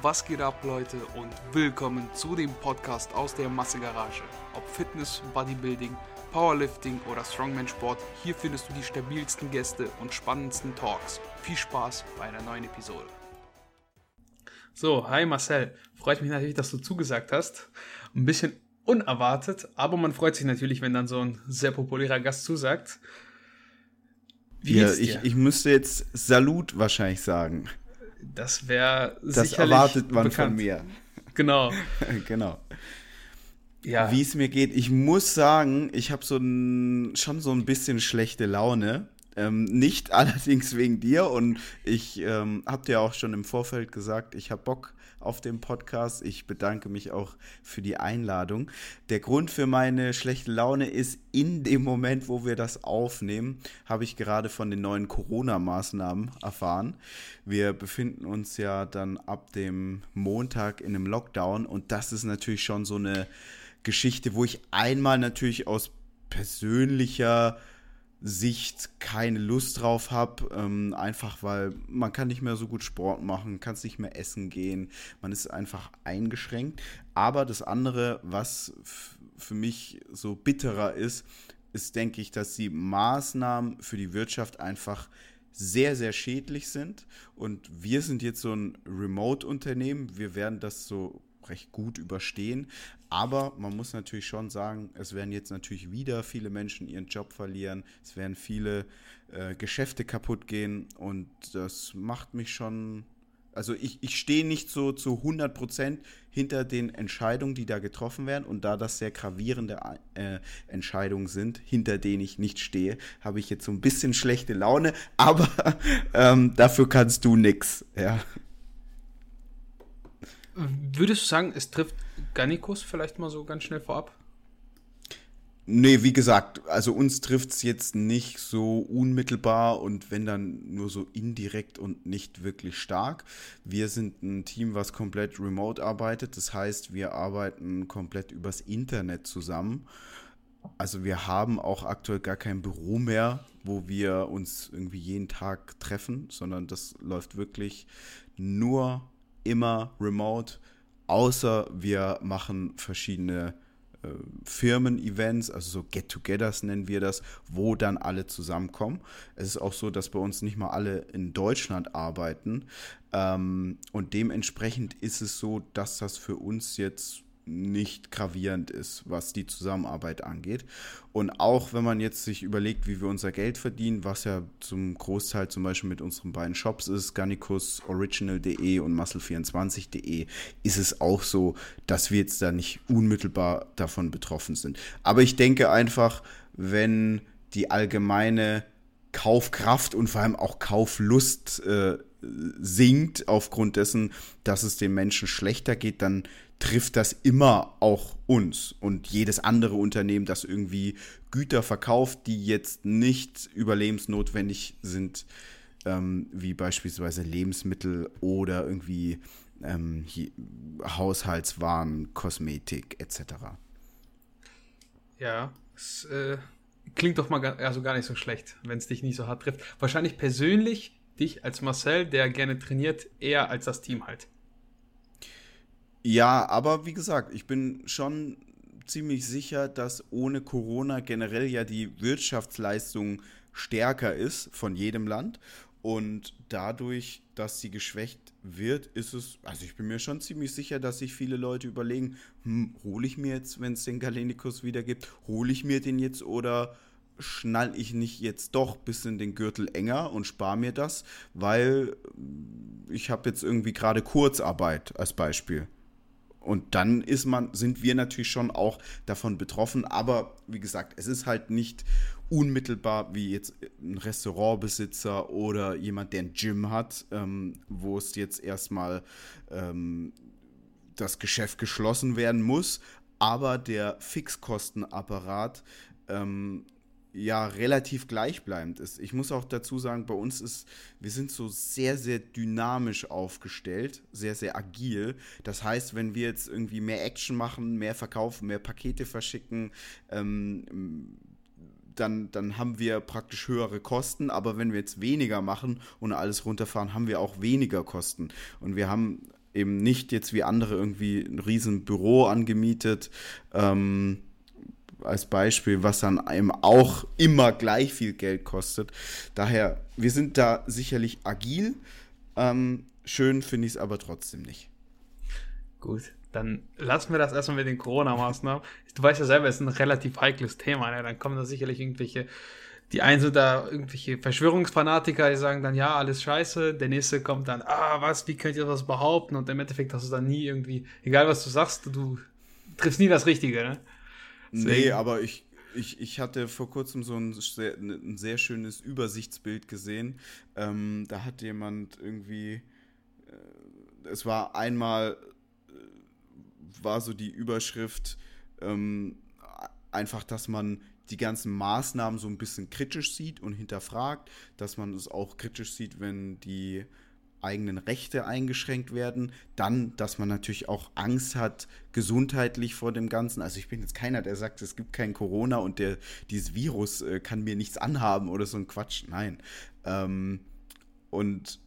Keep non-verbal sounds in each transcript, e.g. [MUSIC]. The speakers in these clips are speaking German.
Was geht ab, Leute, und willkommen zu dem Podcast aus der Massegarage. Ob Fitness, Bodybuilding, Powerlifting oder Strongman-Sport, hier findest du die stabilsten Gäste und spannendsten Talks. Viel Spaß bei einer neuen Episode. So, hi Marcel. Freut mich natürlich, dass du zugesagt hast. Ein bisschen unerwartet, aber man freut sich natürlich, wenn dann so ein sehr populärer Gast zusagt. Wie ja, ich, ich müsste jetzt Salut wahrscheinlich sagen. Das wäre Das erwartet man bekannt. von mir. Genau. [LAUGHS] genau. Ja. Wie es mir geht, ich muss sagen, ich habe so ein, schon so ein bisschen schlechte Laune. Ähm, nicht [LAUGHS] allerdings wegen dir und ich ähm, habe dir auch schon im Vorfeld gesagt, ich habe Bock auf dem Podcast. Ich bedanke mich auch für die Einladung. Der Grund für meine schlechte Laune ist, in dem Moment, wo wir das aufnehmen, habe ich gerade von den neuen Corona-Maßnahmen erfahren. Wir befinden uns ja dann ab dem Montag in einem Lockdown und das ist natürlich schon so eine Geschichte, wo ich einmal natürlich aus persönlicher Sicht keine Lust drauf habe, ähm, einfach weil man kann nicht mehr so gut Sport machen, kann nicht mehr essen gehen, man ist einfach eingeschränkt. Aber das andere, was für mich so bitterer ist, ist, denke ich, dass die Maßnahmen für die Wirtschaft einfach sehr, sehr schädlich sind. Und wir sind jetzt so ein Remote-Unternehmen. Wir werden das so recht gut überstehen. Aber man muss natürlich schon sagen, es werden jetzt natürlich wieder viele Menschen ihren Job verlieren. Es werden viele äh, Geschäfte kaputt gehen. Und das macht mich schon. Also ich, ich stehe nicht so zu 100 Prozent hinter den Entscheidungen, die da getroffen werden. Und da das sehr gravierende äh, Entscheidungen sind, hinter denen ich nicht stehe, habe ich jetzt so ein bisschen schlechte Laune. Aber [LAUGHS] ähm, dafür kannst du nichts. Ja. Würdest du sagen, es trifft Gannikus vielleicht mal so ganz schnell vorab? Nee, wie gesagt, also uns trifft es jetzt nicht so unmittelbar und wenn dann nur so indirekt und nicht wirklich stark. Wir sind ein Team, was komplett remote arbeitet. Das heißt, wir arbeiten komplett übers Internet zusammen. Also wir haben auch aktuell gar kein Büro mehr, wo wir uns irgendwie jeden Tag treffen, sondern das läuft wirklich nur immer remote, außer wir machen verschiedene äh, Firmen-Events, also so Get-togethers nennen wir das, wo dann alle zusammenkommen. Es ist auch so, dass bei uns nicht mal alle in Deutschland arbeiten. Ähm, und dementsprechend ist es so, dass das für uns jetzt nicht gravierend ist, was die Zusammenarbeit angeht. Und auch wenn man jetzt sich überlegt, wie wir unser Geld verdienen, was ja zum Großteil zum Beispiel mit unseren beiden Shops ist, Garnicus Original.de und Muscle24.de, ist es auch so, dass wir jetzt da nicht unmittelbar davon betroffen sind. Aber ich denke einfach, wenn die allgemeine Kaufkraft und vor allem auch Kauflust äh, sinkt aufgrund dessen, dass es den Menschen schlechter geht, dann trifft das immer auch uns und jedes andere Unternehmen, das irgendwie Güter verkauft, die jetzt nicht überlebensnotwendig sind, ähm, wie beispielsweise Lebensmittel oder irgendwie ähm, Haushaltswaren, Kosmetik etc. Ja, es äh, klingt doch mal gar, also gar nicht so schlecht, wenn es dich nicht so hart trifft. Wahrscheinlich persönlich dich als Marcel, der gerne trainiert, eher als das Team halt. Ja, aber wie gesagt, ich bin schon ziemlich sicher, dass ohne Corona generell ja die Wirtschaftsleistung stärker ist von jedem Land. Und dadurch, dass sie geschwächt wird, ist es, also ich bin mir schon ziemlich sicher, dass sich viele Leute überlegen, hm, hole ich mir jetzt, wenn es den Galenikus wieder gibt, hole ich mir den jetzt oder schnall ich nicht jetzt doch ein bisschen den Gürtel enger und spare mir das, weil ich habe jetzt irgendwie gerade Kurzarbeit als Beispiel. Und dann ist man, sind wir natürlich schon auch davon betroffen. Aber wie gesagt, es ist halt nicht unmittelbar wie jetzt ein Restaurantbesitzer oder jemand, der ein Gym hat, ähm, wo es jetzt erstmal ähm, das Geschäft geschlossen werden muss. Aber der Fixkostenapparat ähm, ja relativ gleichbleibend ist. Ich muss auch dazu sagen, bei uns ist, wir sind so sehr, sehr dynamisch aufgestellt, sehr, sehr agil. Das heißt, wenn wir jetzt irgendwie mehr Action machen, mehr verkaufen, mehr Pakete verschicken, ähm, dann, dann haben wir praktisch höhere Kosten, aber wenn wir jetzt weniger machen und alles runterfahren, haben wir auch weniger Kosten. Und wir haben eben nicht jetzt wie andere irgendwie ein riesen Büro angemietet. Ähm, als Beispiel, was dann einem auch immer gleich viel Geld kostet. Daher, wir sind da sicherlich agil. Ähm, schön finde ich es aber trotzdem nicht. Gut, dann lassen wir das erstmal mit den Corona-Maßnahmen. Du weißt ja selber, es ist ein relativ heikles Thema. Ne? Dann kommen da sicherlich irgendwelche, die einen sind da irgendwelche Verschwörungsfanatiker, die sagen dann, ja, alles scheiße. Der nächste kommt dann, ah, was, wie könnt ihr das behaupten? Und im Endeffekt hast du dann nie irgendwie, egal was du sagst, du triffst nie das Richtige. Ne? Nee, aber ich, ich, ich hatte vor kurzem so ein sehr, ein sehr schönes Übersichtsbild gesehen. Ähm, da hat jemand irgendwie, äh, es war einmal, äh, war so die Überschrift, ähm, einfach, dass man die ganzen Maßnahmen so ein bisschen kritisch sieht und hinterfragt, dass man es auch kritisch sieht, wenn die eigenen Rechte eingeschränkt werden. Dann, dass man natürlich auch Angst hat, gesundheitlich vor dem Ganzen. Also ich bin jetzt keiner, der sagt, es gibt kein Corona und der, dieses Virus äh, kann mir nichts anhaben oder so ein Quatsch. Nein. Ähm, und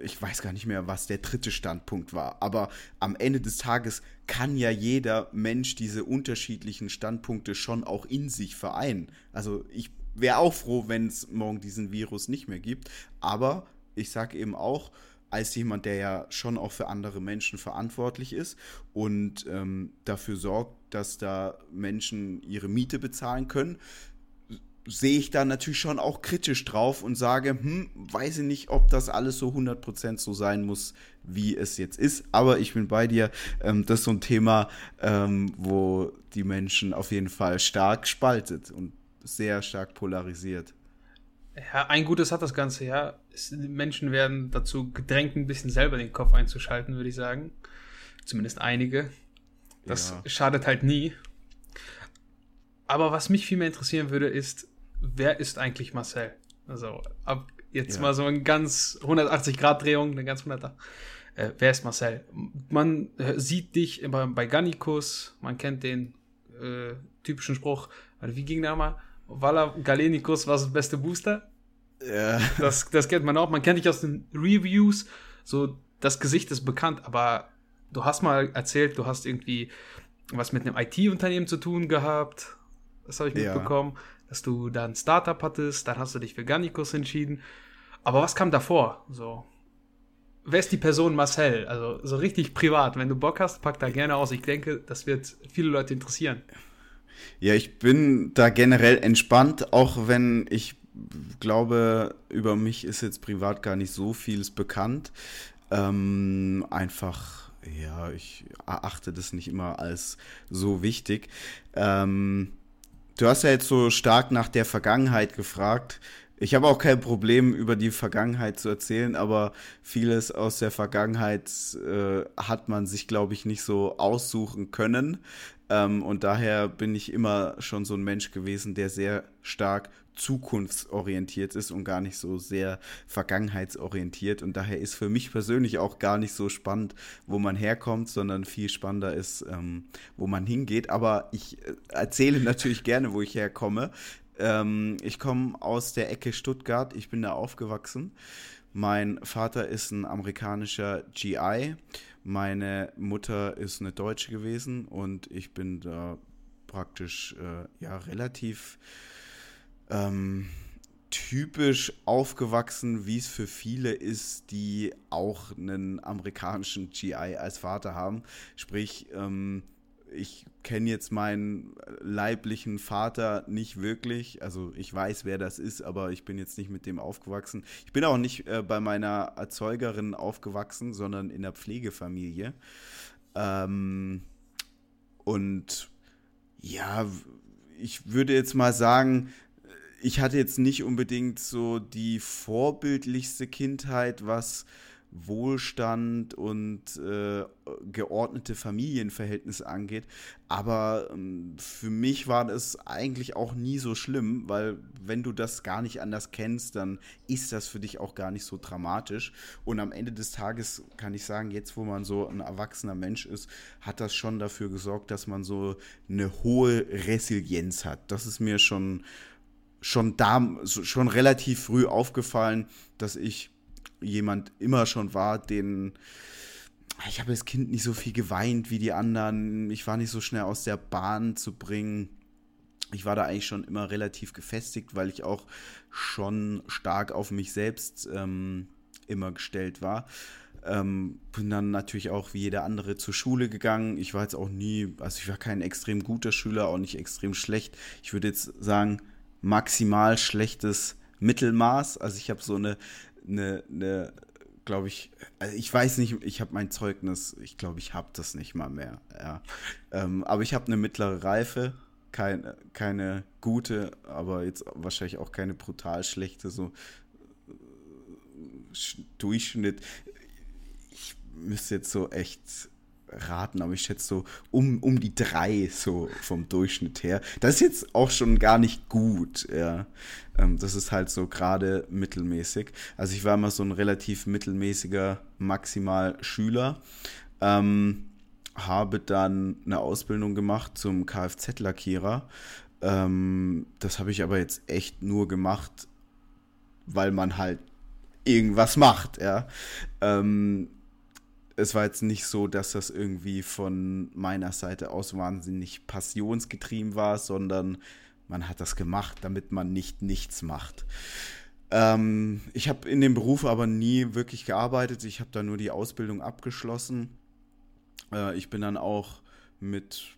ich weiß gar nicht mehr, was der dritte Standpunkt war. Aber am Ende des Tages kann ja jeder Mensch diese unterschiedlichen Standpunkte schon auch in sich vereinen. Also ich wäre auch froh, wenn es morgen diesen Virus nicht mehr gibt. Aber ich sage eben auch, als jemand, der ja schon auch für andere Menschen verantwortlich ist und ähm, dafür sorgt, dass da Menschen ihre Miete bezahlen können, sehe ich da natürlich schon auch kritisch drauf und sage, hm, weiß ich nicht, ob das alles so 100% so sein muss, wie es jetzt ist. Aber ich bin bei dir. Ähm, das ist so ein Thema, ähm, wo die Menschen auf jeden Fall stark spaltet und sehr stark polarisiert. Ja, ein Gutes hat das Ganze, ja. Menschen werden dazu gedrängt, ein bisschen selber den Kopf einzuschalten, würde ich sagen. Zumindest einige. Das ja. schadet halt nie. Aber was mich viel mehr interessieren würde, ist, wer ist eigentlich Marcel? Also, ab jetzt ja. mal so eine ganz 180-Grad-Drehung, eine ganz 100 äh, Wer ist Marcel? Man äh, sieht dich immer bei Gannikus, man kennt den äh, typischen Spruch, wie ging der mal? Vala Galenikus war das beste Booster. Ja. Das, das kennt man auch. Man kennt dich aus den Reviews. So, das Gesicht ist bekannt, aber du hast mal erzählt, du hast irgendwie was mit einem IT-Unternehmen zu tun gehabt. Das habe ich ja. mitbekommen. Dass du da ein Startup hattest, dann hast du dich für Garnicus entschieden. Aber was kam davor? So. Wer ist die Person Marcel? Also so richtig privat. Wenn du Bock hast, pack da gerne aus. Ich denke, das wird viele Leute interessieren. Ja, ich bin da generell entspannt, auch wenn ich glaube, über mich ist jetzt privat gar nicht so vieles bekannt. Ähm, einfach, ja, ich erachte das nicht immer als so wichtig. Ähm, du hast ja jetzt so stark nach der Vergangenheit gefragt. Ich habe auch kein Problem, über die Vergangenheit zu erzählen, aber vieles aus der Vergangenheit äh, hat man sich, glaube ich, nicht so aussuchen können. Ähm, und daher bin ich immer schon so ein Mensch gewesen, der sehr stark zukunftsorientiert ist und gar nicht so sehr vergangenheitsorientiert. Und daher ist für mich persönlich auch gar nicht so spannend, wo man herkommt, sondern viel spannender ist, ähm, wo man hingeht. Aber ich äh, erzähle natürlich gerne, wo ich herkomme. Ähm, ich komme aus der Ecke Stuttgart. Ich bin da aufgewachsen. Mein Vater ist ein amerikanischer GI. Meine Mutter ist eine Deutsche gewesen und ich bin da praktisch äh, ja relativ ähm, typisch aufgewachsen, wie es für viele ist, die auch einen amerikanischen GI als Vater haben. Sprich, ähm, ich kenne jetzt meinen leiblichen Vater nicht wirklich. Also ich weiß, wer das ist, aber ich bin jetzt nicht mit dem aufgewachsen. Ich bin auch nicht äh, bei meiner Erzeugerin aufgewachsen, sondern in der Pflegefamilie. Ähm, und ja, ich würde jetzt mal sagen, ich hatte jetzt nicht unbedingt so die vorbildlichste Kindheit, was Wohlstand und äh, geordnete Familienverhältnisse angeht. Aber ähm, für mich war das eigentlich auch nie so schlimm, weil wenn du das gar nicht anders kennst, dann ist das für dich auch gar nicht so dramatisch. Und am Ende des Tages kann ich sagen, jetzt wo man so ein erwachsener Mensch ist, hat das schon dafür gesorgt, dass man so eine hohe Resilienz hat. Das ist mir schon schon da schon relativ früh aufgefallen, dass ich jemand immer schon war, den ich habe als Kind nicht so viel geweint wie die anderen. Ich war nicht so schnell aus der Bahn zu bringen. Ich war da eigentlich schon immer relativ gefestigt, weil ich auch schon stark auf mich selbst ähm, immer gestellt war. Ähm, bin dann natürlich auch wie jeder andere zur Schule gegangen. Ich war jetzt auch nie, also ich war kein extrem guter Schüler, auch nicht extrem schlecht. Ich würde jetzt sagen, maximal schlechtes Mittelmaß. Also ich habe so eine, eine, eine glaube ich, also ich weiß nicht, ich habe mein Zeugnis, ich glaube, ich habe das nicht mal mehr. Ja. Ähm, aber ich habe eine mittlere Reife, keine, keine gute, aber jetzt wahrscheinlich auch keine brutal schlechte, so äh, Durchschnitt. Ich müsste jetzt so echt raten, aber ich schätze so um, um die drei so vom Durchschnitt her. Das ist jetzt auch schon gar nicht gut, ja. Ähm, das ist halt so gerade mittelmäßig. Also ich war immer so ein relativ mittelmäßiger Maximal-Schüler. Ähm, habe dann eine Ausbildung gemacht zum Kfz-Lackierer. Ähm, das habe ich aber jetzt echt nur gemacht, weil man halt irgendwas macht, ja. Ähm, es war jetzt nicht so, dass das irgendwie von meiner Seite aus wahnsinnig passionsgetrieben war, sondern man hat das gemacht, damit man nicht nichts macht. Ähm, ich habe in dem Beruf aber nie wirklich gearbeitet. Ich habe da nur die Ausbildung abgeschlossen. Äh, ich bin dann auch mit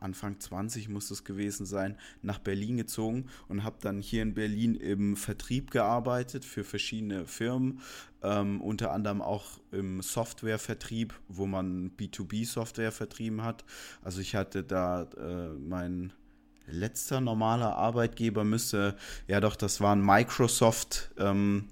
Anfang 20 muss es gewesen sein, nach Berlin gezogen und habe dann hier in Berlin im Vertrieb gearbeitet für verschiedene Firmen, ähm, unter anderem auch im Softwarevertrieb, wo man B2B-Software vertrieben hat. Also ich hatte da äh, mein letzter normaler Arbeitgeber müsste, ja doch, das war ein Microsoft. Ähm,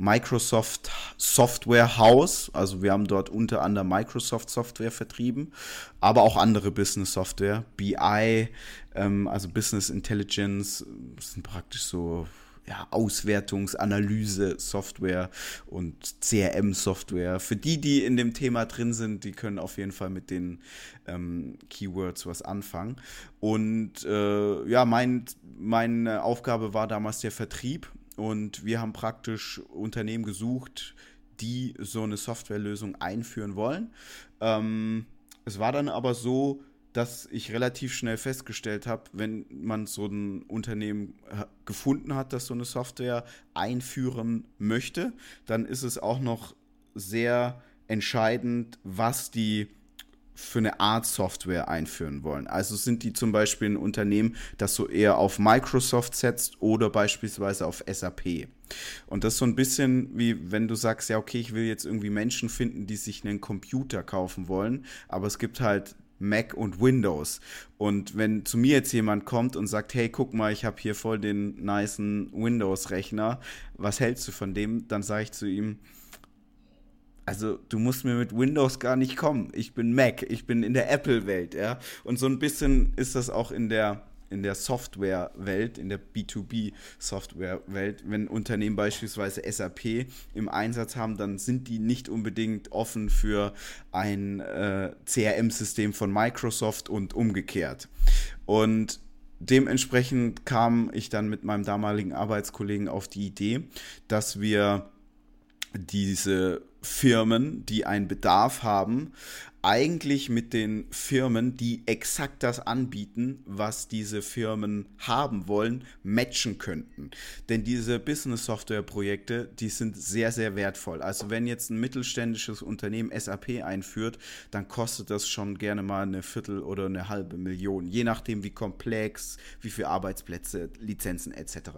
Microsoft Software House. Also wir haben dort unter anderem Microsoft Software vertrieben, aber auch andere Business Software, BI, ähm, also Business Intelligence, sind praktisch so ja, Auswertungsanalyse Software und CRM Software. Für die, die in dem Thema drin sind, die können auf jeden Fall mit den ähm, Keywords was anfangen. Und äh, ja, mein, meine Aufgabe war damals der Vertrieb und wir haben praktisch Unternehmen gesucht, die so eine Softwarelösung einführen wollen. Ähm, es war dann aber so, dass ich relativ schnell festgestellt habe, wenn man so ein Unternehmen äh, gefunden hat, das so eine Software einführen möchte, dann ist es auch noch sehr entscheidend, was die für eine Art Software einführen wollen. Also sind die zum Beispiel ein Unternehmen, das so eher auf Microsoft setzt oder beispielsweise auf SAP. Und das ist so ein bisschen wie wenn du sagst, ja, okay, ich will jetzt irgendwie Menschen finden, die sich einen Computer kaufen wollen, aber es gibt halt Mac und Windows. Und wenn zu mir jetzt jemand kommt und sagt, hey, guck mal, ich habe hier voll den nicen Windows-Rechner, was hältst du von dem? Dann sage ich zu ihm, also du musst mir mit Windows gar nicht kommen. Ich bin Mac, ich bin in der Apple-Welt, ja. Und so ein bisschen ist das auch in der in der Software-Welt, in der B2B-Software-Welt, wenn Unternehmen beispielsweise SAP im Einsatz haben, dann sind die nicht unbedingt offen für ein äh, CRM-System von Microsoft und umgekehrt. Und dementsprechend kam ich dann mit meinem damaligen Arbeitskollegen auf die Idee, dass wir diese Firmen, die einen Bedarf haben, eigentlich mit den Firmen, die exakt das anbieten, was diese Firmen haben wollen, matchen könnten. Denn diese Business-Software-Projekte, die sind sehr, sehr wertvoll. Also wenn jetzt ein mittelständisches Unternehmen SAP einführt, dann kostet das schon gerne mal eine Viertel oder eine halbe Million, je nachdem wie komplex, wie viele Arbeitsplätze, Lizenzen etc.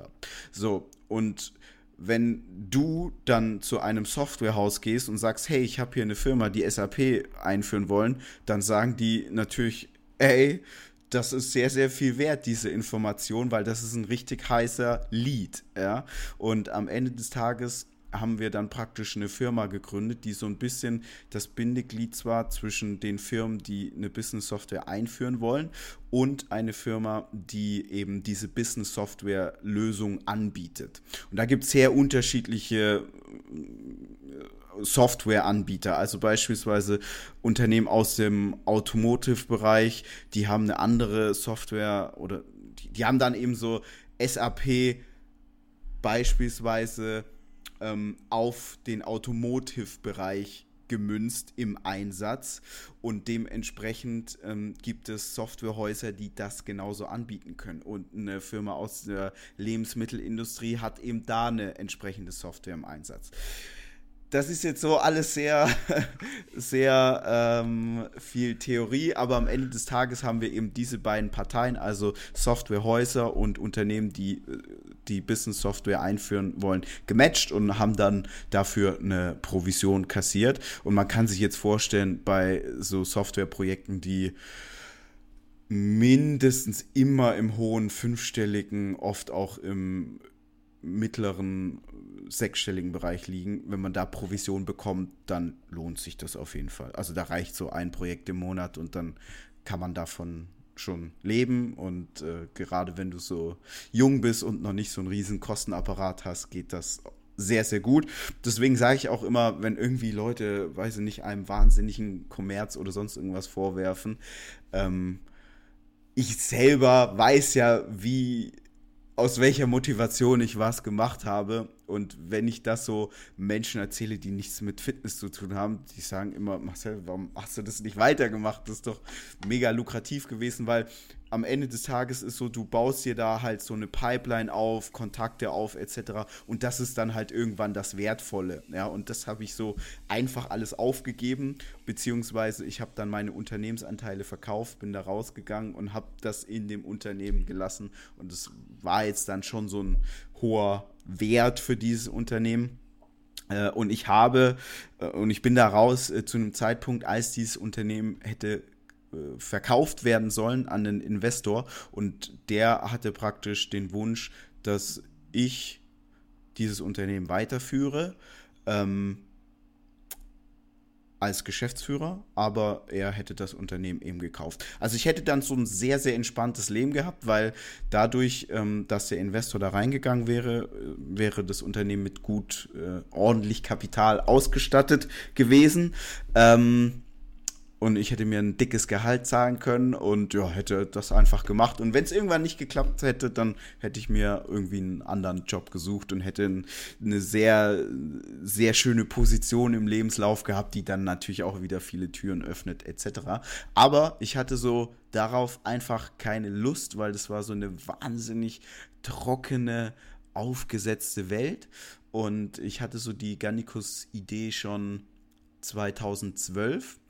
So, und wenn du dann zu einem Softwarehaus gehst und sagst, hey, ich habe hier eine Firma, die SAP einführen wollen, dann sagen die natürlich, ey, das ist sehr, sehr viel wert, diese Information, weil das ist ein richtig heißer Lead, ja. Und am Ende des Tages haben wir dann praktisch eine Firma gegründet, die so ein bisschen das Bindeglied zwar zwischen den Firmen, die eine Business-Software einführen wollen, und eine Firma, die eben diese Business-Software-Lösung anbietet. Und da gibt es sehr unterschiedliche äh, Softwareanbieter, also beispielsweise Unternehmen aus dem Automotive-Bereich, die haben eine andere Software oder die, die haben dann eben so SAP beispielsweise ähm, auf den Automotive-Bereich gemünzt im Einsatz und dementsprechend ähm, gibt es Softwarehäuser, die das genauso anbieten können. Und eine Firma aus der Lebensmittelindustrie hat eben da eine entsprechende Software im Einsatz das ist jetzt so alles sehr, [LAUGHS] sehr ähm, viel Theorie, aber am Ende des Tages haben wir eben diese beiden Parteien, also Softwarehäuser und Unternehmen, die äh, die Business-Software einführen wollen, gematcht und haben dann dafür eine Provision kassiert. Und man kann sich jetzt vorstellen, bei so Softwareprojekten, die mindestens immer im hohen fünfstelligen, oft auch im mittleren sechsstelligen Bereich liegen. Wenn man da Provision bekommt, dann lohnt sich das auf jeden Fall. Also da reicht so ein Projekt im Monat und dann kann man davon schon leben und äh, gerade wenn du so jung bist und noch nicht so einen riesen Kostenapparat hast, geht das sehr, sehr gut. Deswegen sage ich auch immer, wenn irgendwie Leute, weiß ich nicht, einem wahnsinnigen Kommerz oder sonst irgendwas vorwerfen, ähm, ich selber weiß ja, wie aus welcher Motivation ich was gemacht habe. Und wenn ich das so Menschen erzähle, die nichts mit Fitness zu tun haben, die sagen immer, Marcel, warum hast du das nicht weitergemacht? Das ist doch mega lukrativ gewesen, weil am Ende des Tages ist so, du baust dir da halt so eine Pipeline auf, Kontakte auf, etc. Und das ist dann halt irgendwann das Wertvolle. Ja, und das habe ich so einfach alles aufgegeben, beziehungsweise ich habe dann meine Unternehmensanteile verkauft, bin da rausgegangen und habe das in dem Unternehmen gelassen. Und es war jetzt dann schon so ein hoher Wert für dieses Unternehmen. Äh, und ich habe, äh, und ich bin da raus äh, zu einem Zeitpunkt, als dieses Unternehmen hätte verkauft werden sollen an den Investor und der hatte praktisch den Wunsch, dass ich dieses Unternehmen weiterführe ähm, als Geschäftsführer, aber er hätte das Unternehmen eben gekauft. Also ich hätte dann so ein sehr, sehr entspanntes Leben gehabt, weil dadurch, ähm, dass der Investor da reingegangen wäre, äh, wäre das Unternehmen mit gut äh, ordentlich Kapital ausgestattet gewesen. Ähm, und ich hätte mir ein dickes Gehalt zahlen können und ja, hätte das einfach gemacht. Und wenn es irgendwann nicht geklappt hätte, dann hätte ich mir irgendwie einen anderen Job gesucht und hätte eine sehr, sehr schöne Position im Lebenslauf gehabt, die dann natürlich auch wieder viele Türen öffnet, etc. Aber ich hatte so darauf einfach keine Lust, weil das war so eine wahnsinnig trockene, aufgesetzte Welt. Und ich hatte so die Gannikus-Idee schon 2012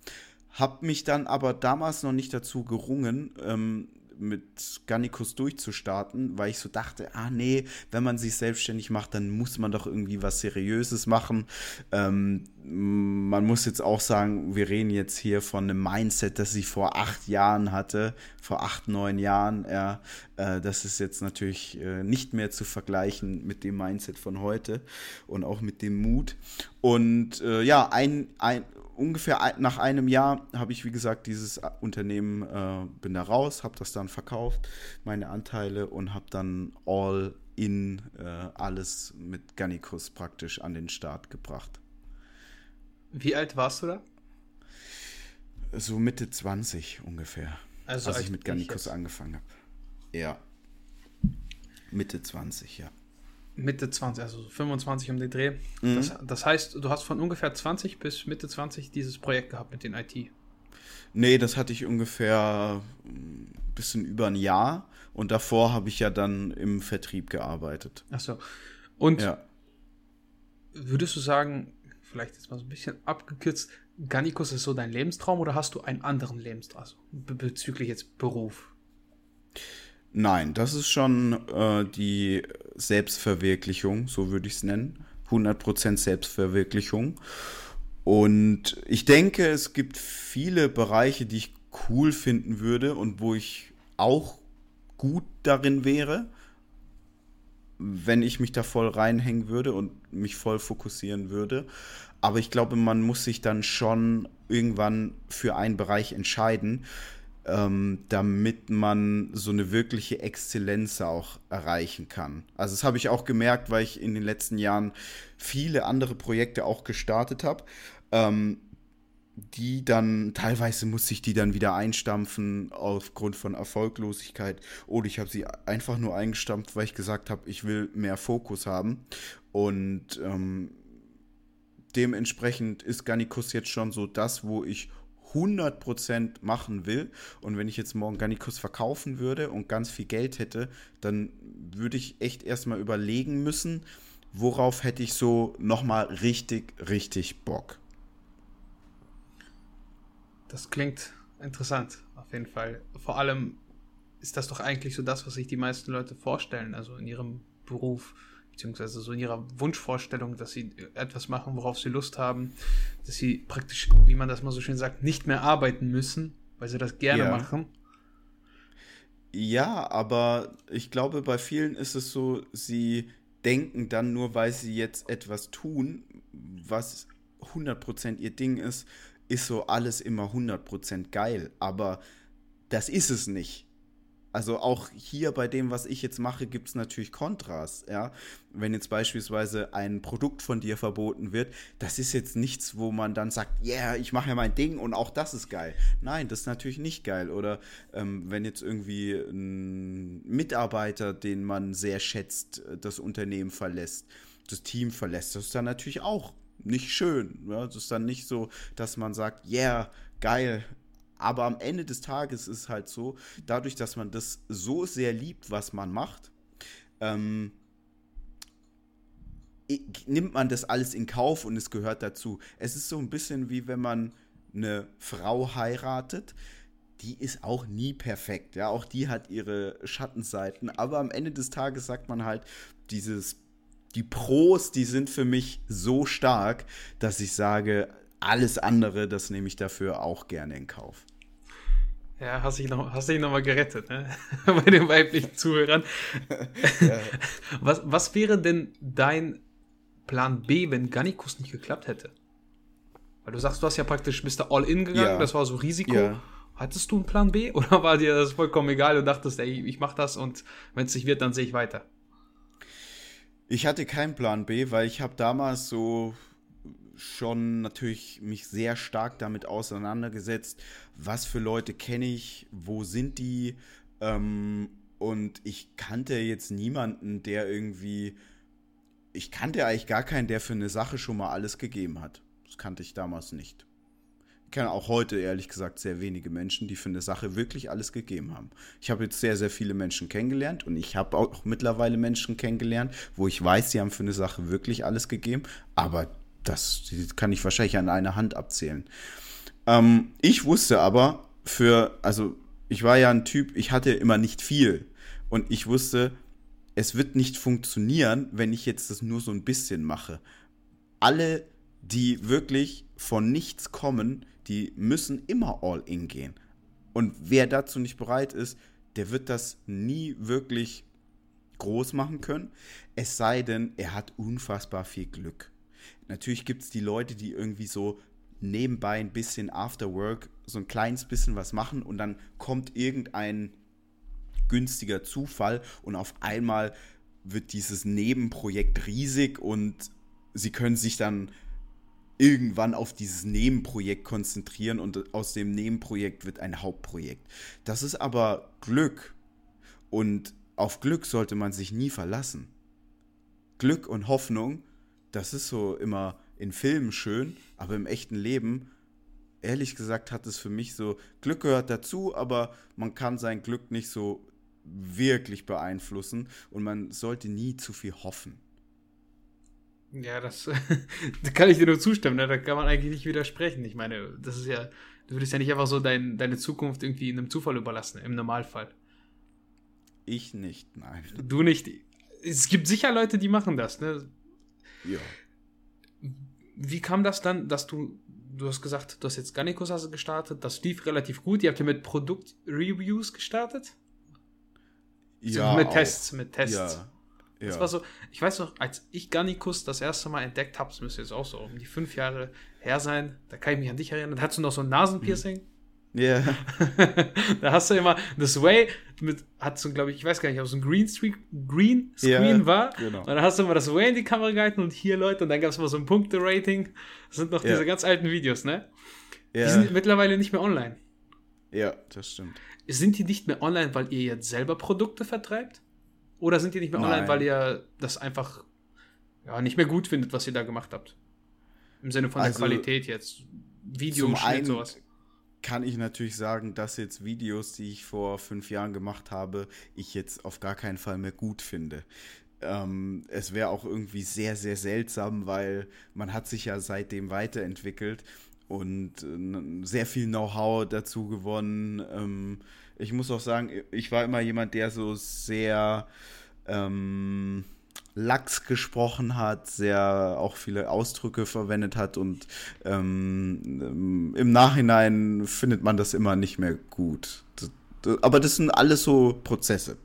hab mich dann aber damals noch nicht dazu gerungen, ähm, mit Gannikus durchzustarten, weil ich so dachte, ah nee, wenn man sich selbstständig macht, dann muss man doch irgendwie was Seriöses machen. Ähm, man muss jetzt auch sagen, wir reden jetzt hier von einem Mindset, das ich vor acht Jahren hatte, vor acht, neun Jahren. Ja, äh, das ist jetzt natürlich äh, nicht mehr zu vergleichen mit dem Mindset von heute und auch mit dem Mut. Und äh, ja, ein, ein ungefähr nach einem Jahr habe ich, wie gesagt, dieses Unternehmen, äh, bin da raus, habe das dann verkauft, meine Anteile und habe dann all in äh, alles mit Gannikus praktisch an den Start gebracht. Wie alt warst du da? So Mitte 20 ungefähr. Also als ich mit Gannikus angefangen habe. Ja. Mitte 20, ja. Mitte 20, also 25 um den Dreh. Mhm. Das, das, heißt, du hast von ungefähr 20 bis Mitte 20 dieses Projekt gehabt mit den IT. Nee, das hatte ich ungefähr ein bisschen über ein Jahr und davor habe ich ja dann im Vertrieb gearbeitet. Achso. Und ja. würdest du sagen, vielleicht jetzt mal so ein bisschen abgekürzt, Gannikus ist so dein Lebenstraum oder hast du einen anderen Lebenstraum, also bezüglich jetzt Beruf? Nein, das ist schon äh, die Selbstverwirklichung, so würde ich es nennen. 100% Selbstverwirklichung. Und ich denke, es gibt viele Bereiche, die ich cool finden würde und wo ich auch gut darin wäre, wenn ich mich da voll reinhängen würde und mich voll fokussieren würde. Aber ich glaube, man muss sich dann schon irgendwann für einen Bereich entscheiden ähm, damit man so eine wirkliche Exzellenz auch erreichen kann. Also das habe ich auch gemerkt, weil ich in den letzten Jahren viele andere Projekte auch gestartet habe. Ähm, die dann, teilweise musste ich die dann wieder einstampfen aufgrund von Erfolglosigkeit oder ich habe sie einfach nur eingestampft, weil ich gesagt habe, ich will mehr Fokus haben. Und ähm, dementsprechend ist Gannikus jetzt schon so das, wo ich 100% machen will. Und wenn ich jetzt morgen Gannikus verkaufen würde und ganz viel Geld hätte, dann würde ich echt erstmal überlegen müssen, worauf hätte ich so nochmal richtig, richtig Bock. Das klingt interessant, auf jeden Fall. Vor allem ist das doch eigentlich so das, was sich die meisten Leute vorstellen, also in ihrem Beruf beziehungsweise so in ihrer Wunschvorstellung, dass sie etwas machen, worauf sie Lust haben, dass sie praktisch, wie man das mal so schön sagt, nicht mehr arbeiten müssen, weil sie das gerne ja. machen. Ja, aber ich glaube, bei vielen ist es so, sie denken dann nur, weil sie jetzt etwas tun, was 100% ihr Ding ist, ist so alles immer 100% geil. Aber das ist es nicht. Also auch hier bei dem, was ich jetzt mache, gibt es natürlich Kontras, ja. Wenn jetzt beispielsweise ein Produkt von dir verboten wird, das ist jetzt nichts, wo man dann sagt, ja, yeah, ich mache ja mein Ding und auch das ist geil. Nein, das ist natürlich nicht geil. Oder ähm, wenn jetzt irgendwie ein Mitarbeiter, den man sehr schätzt, das Unternehmen verlässt, das Team verlässt, das ist dann natürlich auch nicht schön. Ja? Das ist dann nicht so, dass man sagt, yeah, geil, aber am Ende des Tages ist halt so, dadurch, dass man das so sehr liebt, was man macht, ähm, nimmt man das alles in Kauf und es gehört dazu. Es ist so ein bisschen wie wenn man eine Frau heiratet. Die ist auch nie perfekt, ja, auch die hat ihre Schattenseiten, aber am Ende des Tages sagt man halt, dieses, die Pros, die sind für mich so stark, dass ich sage, alles andere, das nehme ich dafür auch gerne in Kauf. Ja, hast dich noch, hast dich noch mal gerettet, ne? [LAUGHS] Bei den weiblichen Zuhörern. ja. [LAUGHS] was, was wäre denn dein Plan B, wenn Gannikus nicht geklappt hätte? Weil du sagst, du hast ja praktisch, bist da all in gegangen, ja. das war so Risiko. Ja. Hattest du einen Plan B [LAUGHS] oder war dir das vollkommen egal und dachtest, ey, ich mach das und wenn es nicht wird, dann sehe ich weiter? Ich hatte keinen Plan B, weil ich habe damals so schon natürlich mich sehr stark damit auseinandergesetzt, was für Leute kenne ich, wo sind die. Ähm, und ich kannte jetzt niemanden, der irgendwie. Ich kannte eigentlich gar keinen, der für eine Sache schon mal alles gegeben hat. Das kannte ich damals nicht. Ich kenne auch heute ehrlich gesagt sehr wenige Menschen, die für eine Sache wirklich alles gegeben haben. Ich habe jetzt sehr, sehr viele Menschen kennengelernt und ich habe auch mittlerweile Menschen kennengelernt, wo ich weiß, sie haben für eine Sache wirklich alles gegeben, aber das kann ich wahrscheinlich an einer Hand abzählen. Ähm, ich wusste aber für, also ich war ja ein Typ, ich hatte immer nicht viel. Und ich wusste, es wird nicht funktionieren, wenn ich jetzt das nur so ein bisschen mache. Alle, die wirklich von nichts kommen, die müssen immer all in gehen. Und wer dazu nicht bereit ist, der wird das nie wirklich groß machen können. Es sei denn, er hat unfassbar viel Glück. Natürlich gibt es die Leute, die irgendwie so nebenbei ein bisschen After Work so ein kleines bisschen was machen und dann kommt irgendein günstiger Zufall und auf einmal wird dieses Nebenprojekt riesig und sie können sich dann irgendwann auf dieses Nebenprojekt konzentrieren und aus dem Nebenprojekt wird ein Hauptprojekt. Das ist aber Glück und auf Glück sollte man sich nie verlassen. Glück und Hoffnung das ist so immer in Filmen schön, aber im echten Leben, ehrlich gesagt, hat es für mich so, Glück gehört dazu, aber man kann sein Glück nicht so wirklich beeinflussen und man sollte nie zu viel hoffen. Ja, das [LAUGHS] da kann ich dir nur zustimmen, ne? da kann man eigentlich nicht widersprechen. Ich meine, das ist ja, du würdest ja nicht einfach so dein, deine Zukunft irgendwie in einem Zufall überlassen, im Normalfall. Ich nicht, nein. Du nicht. Es gibt sicher Leute, die machen das, ne? Ja. Wie kam das dann, dass du, du hast gesagt, du hast jetzt Gannikus gestartet, das lief relativ gut. Ihr habt ja mit Produktreviews gestartet? Ja. Mit auch. Tests, mit Tests. Ja. Ja. Das war so, ich weiß noch, als ich Gannikus das erste Mal entdeckt habe, das müsste jetzt auch so um die fünf Jahre her sein, da kann ich mich an dich erinnern, da hattest du noch so ein Nasenpiercing. Mhm. Ja. Yeah. [LAUGHS] da hast du immer das Way mit, hat so, glaube ich, ich weiß gar nicht, ob es ein Green, Streak, Green Screen yeah, war. Genau. Und dann hast du immer das Way in die Kamera gehalten und hier Leute und dann gab es mal so ein Punkte-Rating. Das sind noch yeah. diese ganz alten Videos, ne? Ja. Die sind mittlerweile nicht mehr online. Ja, das stimmt. Sind die nicht mehr online, weil ihr jetzt selber Produkte vertreibt? Oder sind die nicht mehr Nein. online, weil ihr das einfach ja, nicht mehr gut findet, was ihr da gemacht habt? Im Sinne von also, der Qualität jetzt. Videoschnitt, sowas. Kann ich natürlich sagen, dass jetzt Videos, die ich vor fünf Jahren gemacht habe, ich jetzt auf gar keinen Fall mehr gut finde. Ähm, es wäre auch irgendwie sehr, sehr seltsam, weil man hat sich ja seitdem weiterentwickelt und äh, sehr viel Know-how dazu gewonnen. Ähm, ich muss auch sagen, ich war immer jemand, der so sehr ähm, lax gesprochen hat, sehr auch viele Ausdrücke verwendet hat und ähm, im Nachhinein findet man das immer nicht mehr gut. Aber das sind alles so Prozesse.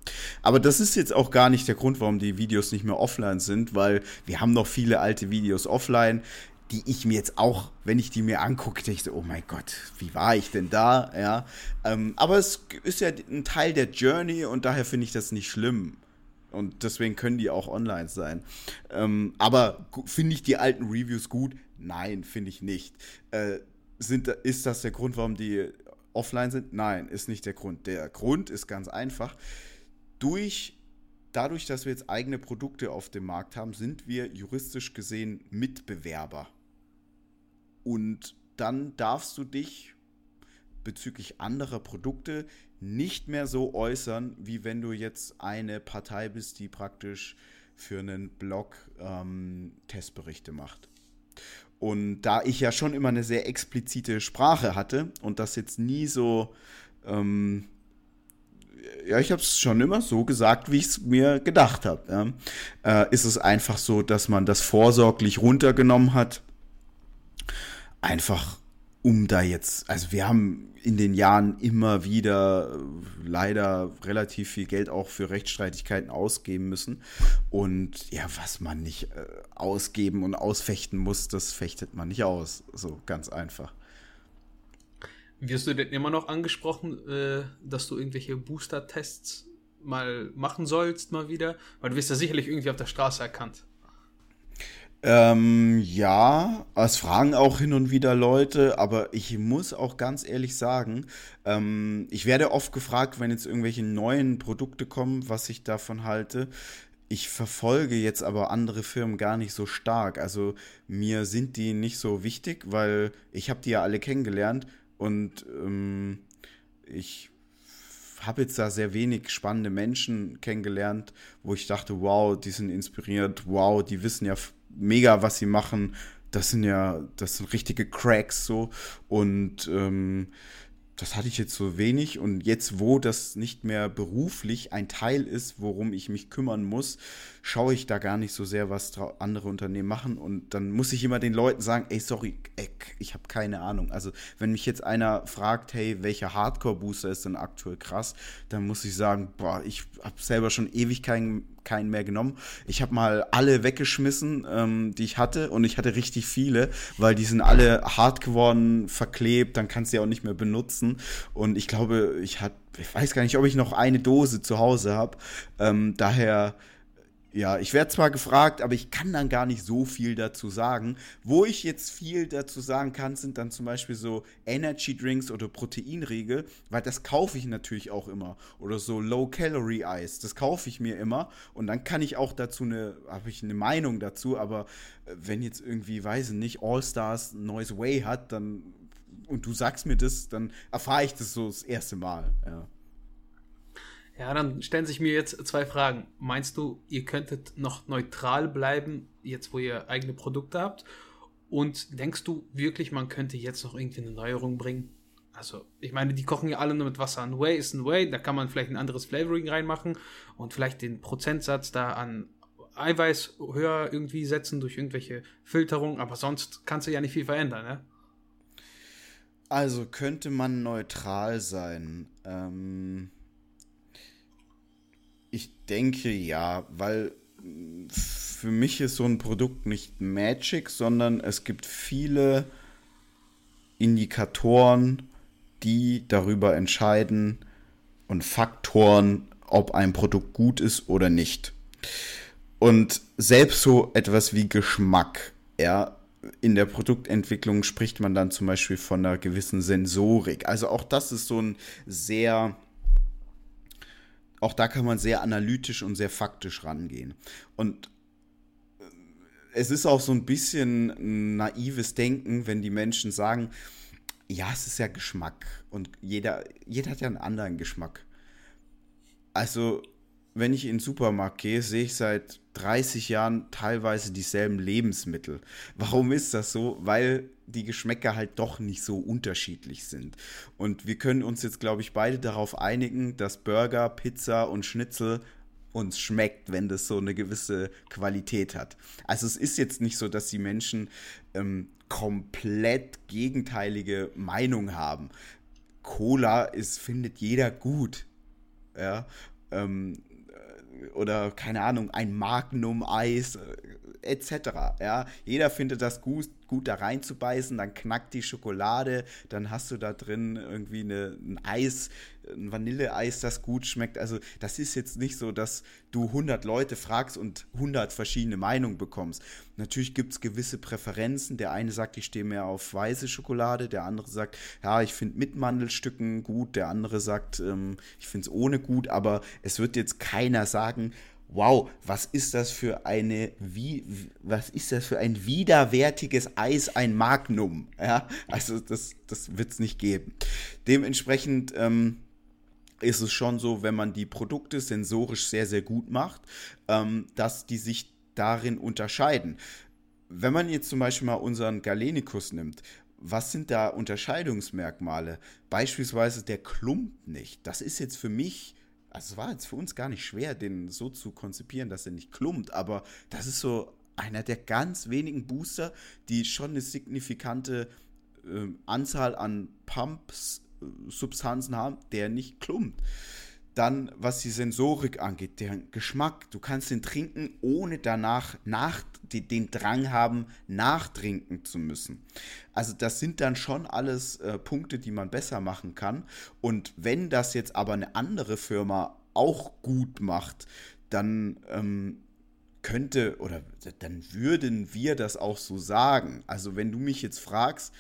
Aber das ist jetzt auch gar nicht der Grund, warum die Videos nicht mehr offline sind, weil wir haben noch viele alte Videos offline, die ich mir jetzt auch, wenn ich die mir angucke, denke ich so, oh mein Gott, wie war ich denn da? Ja, ähm, aber es ist ja ein Teil der Journey und daher finde ich das nicht schlimm. Und deswegen können die auch online sein. Ähm, aber finde ich die alten Reviews gut? Nein, finde ich nicht. Äh, sind, ist das der Grund, warum die offline sind? Nein, ist nicht der Grund. Der Grund ist ganz einfach. Durch, dadurch, dass wir jetzt eigene Produkte auf dem Markt haben, sind wir juristisch gesehen Mitbewerber. Und dann darfst du dich bezüglich anderer Produkte nicht mehr so äußern, wie wenn du jetzt eine Partei bist, die praktisch für einen Blog ähm, Testberichte macht. Und da ich ja schon immer eine sehr explizite Sprache hatte und das jetzt nie so, ähm, ja, ich habe es schon immer so gesagt, wie ich es mir gedacht habe, ja, äh, ist es einfach so, dass man das vorsorglich runtergenommen hat. Einfach um da jetzt, also wir haben in den Jahren immer wieder äh, leider relativ viel Geld auch für Rechtsstreitigkeiten ausgeben müssen. Und ja, was man nicht äh, ausgeben und ausfechten muss, das fechtet man nicht aus. So ganz einfach. Wirst du denn immer noch angesprochen, äh, dass du irgendwelche Booster-Tests mal machen sollst, mal wieder? Weil du wirst ja sicherlich irgendwie auf der Straße erkannt. Ähm, ja, es fragen auch hin und wieder Leute, aber ich muss auch ganz ehrlich sagen, ähm, ich werde oft gefragt, wenn jetzt irgendwelche neuen Produkte kommen, was ich davon halte. Ich verfolge jetzt aber andere Firmen gar nicht so stark. Also mir sind die nicht so wichtig, weil ich habe die ja alle kennengelernt und ähm, ich habe jetzt da sehr wenig spannende Menschen kennengelernt, wo ich dachte, wow, die sind inspiriert, wow, die wissen ja mega, was sie machen. Das sind ja, das sind richtige Cracks so. Und ähm, das hatte ich jetzt so wenig. Und jetzt, wo das nicht mehr beruflich ein Teil ist, worum ich mich kümmern muss, schaue ich da gar nicht so sehr, was andere Unternehmen machen. Und dann muss ich immer den Leuten sagen, ey, sorry, ey, ich habe keine Ahnung. Also, wenn mich jetzt einer fragt, hey, welcher Hardcore-Booster ist denn aktuell krass, dann muss ich sagen, boah, ich habe selber schon ewig keinen keinen mehr genommen. Ich habe mal alle weggeschmissen, ähm, die ich hatte und ich hatte richtig viele, weil die sind alle hart geworden, verklebt, dann kannst du ja auch nicht mehr benutzen und ich glaube, ich hatte, ich weiß gar nicht, ob ich noch eine Dose zu Hause habe. Ähm, daher ja, ich werde zwar gefragt, aber ich kann dann gar nicht so viel dazu sagen. Wo ich jetzt viel dazu sagen kann, sind dann zum Beispiel so Energy Drinks oder Proteinriegel, weil das kaufe ich natürlich auch immer. Oder so Low Calorie Eis, das kaufe ich mir immer. Und dann kann ich auch dazu eine, habe ich eine Meinung dazu, aber äh, wenn jetzt irgendwie, weiß ich nicht, All Stars neues Way hat, dann und du sagst mir das, dann erfahre ich das so das erste Mal, ja. Ja, dann stellen sich mir jetzt zwei Fragen. Meinst du, ihr könntet noch neutral bleiben, jetzt wo ihr eigene Produkte habt? Und denkst du wirklich, man könnte jetzt noch irgendwie eine Neuerung bringen? Also, ich meine, die kochen ja alle nur mit Wasser. Ein Whey ist ein Whey, da kann man vielleicht ein anderes Flavoring reinmachen und vielleicht den Prozentsatz da an Eiweiß höher irgendwie setzen durch irgendwelche Filterung, aber sonst kannst du ja nicht viel verändern, ne? Also könnte man neutral sein. Ähm denke ja, weil für mich ist so ein Produkt nicht Magic, sondern es gibt viele Indikatoren, die darüber entscheiden und Faktoren, ob ein Produkt gut ist oder nicht. Und selbst so etwas wie Geschmack, ja, in der Produktentwicklung spricht man dann zum Beispiel von einer gewissen Sensorik. Also auch das ist so ein sehr auch da kann man sehr analytisch und sehr faktisch rangehen. Und äh, es ist auch so ein bisschen naives Denken, wenn die Menschen sagen, ja, es ist ja Geschmack und jeder, jeder hat ja einen anderen Geschmack. Also, wenn ich in den Supermarkt gehe, sehe ich seit 30 Jahren teilweise dieselben Lebensmittel. [LAUGHS] Warum ist das so? Weil die Geschmäcker halt doch nicht so unterschiedlich sind. Und wir können uns jetzt, glaube ich, beide darauf einigen, dass Burger, Pizza und Schnitzel uns schmeckt, wenn das so eine gewisse Qualität hat. Also es ist jetzt nicht so, dass die Menschen ähm, komplett gegenteilige Meinung haben. Cola ist, findet jeder gut. Ja. Ähm, oder keine Ahnung, ein Magnum-Eis äh, etc. Ja, jeder findet das gut, gut da reinzubeißen, dann knackt die Schokolade, dann hast du da drin irgendwie eine, ein Eis, ein Vanilleeis, das gut schmeckt. Also das ist jetzt nicht so, dass du 100 Leute fragst und 100 verschiedene Meinungen bekommst. Natürlich gibt es gewisse Präferenzen. Der eine sagt, ich stehe mehr auf weiße Schokolade, der andere sagt, ja, ich finde mit Mandelstücken gut, der andere sagt, ähm, ich finde es ohne gut, aber es wird jetzt keiner sagen, wow, was ist das für eine, wie, was ist das für ein widerwärtiges Eis, ein Magnum? Ja, also das, das wird es nicht geben. Dementsprechend ähm, ist es schon so, wenn man die Produkte sensorisch sehr, sehr gut macht, ähm, dass die sich darin unterscheiden. Wenn man jetzt zum Beispiel mal unseren Galenicus nimmt, was sind da Unterscheidungsmerkmale? Beispielsweise der klumpt nicht. Das ist jetzt für mich also es war jetzt für uns gar nicht schwer, den so zu konzipieren, dass er nicht klumpt, aber das ist so einer der ganz wenigen Booster, die schon eine signifikante äh, Anzahl an Pumps, äh, Substanzen haben, der nicht klumpt. Dann, was die Sensorik angeht, der Geschmack. Du kannst den trinken, ohne danach nach, den Drang haben, nachtrinken zu müssen. Also das sind dann schon alles äh, Punkte, die man besser machen kann. Und wenn das jetzt aber eine andere Firma auch gut macht, dann ähm, könnte oder dann würden wir das auch so sagen. Also wenn du mich jetzt fragst,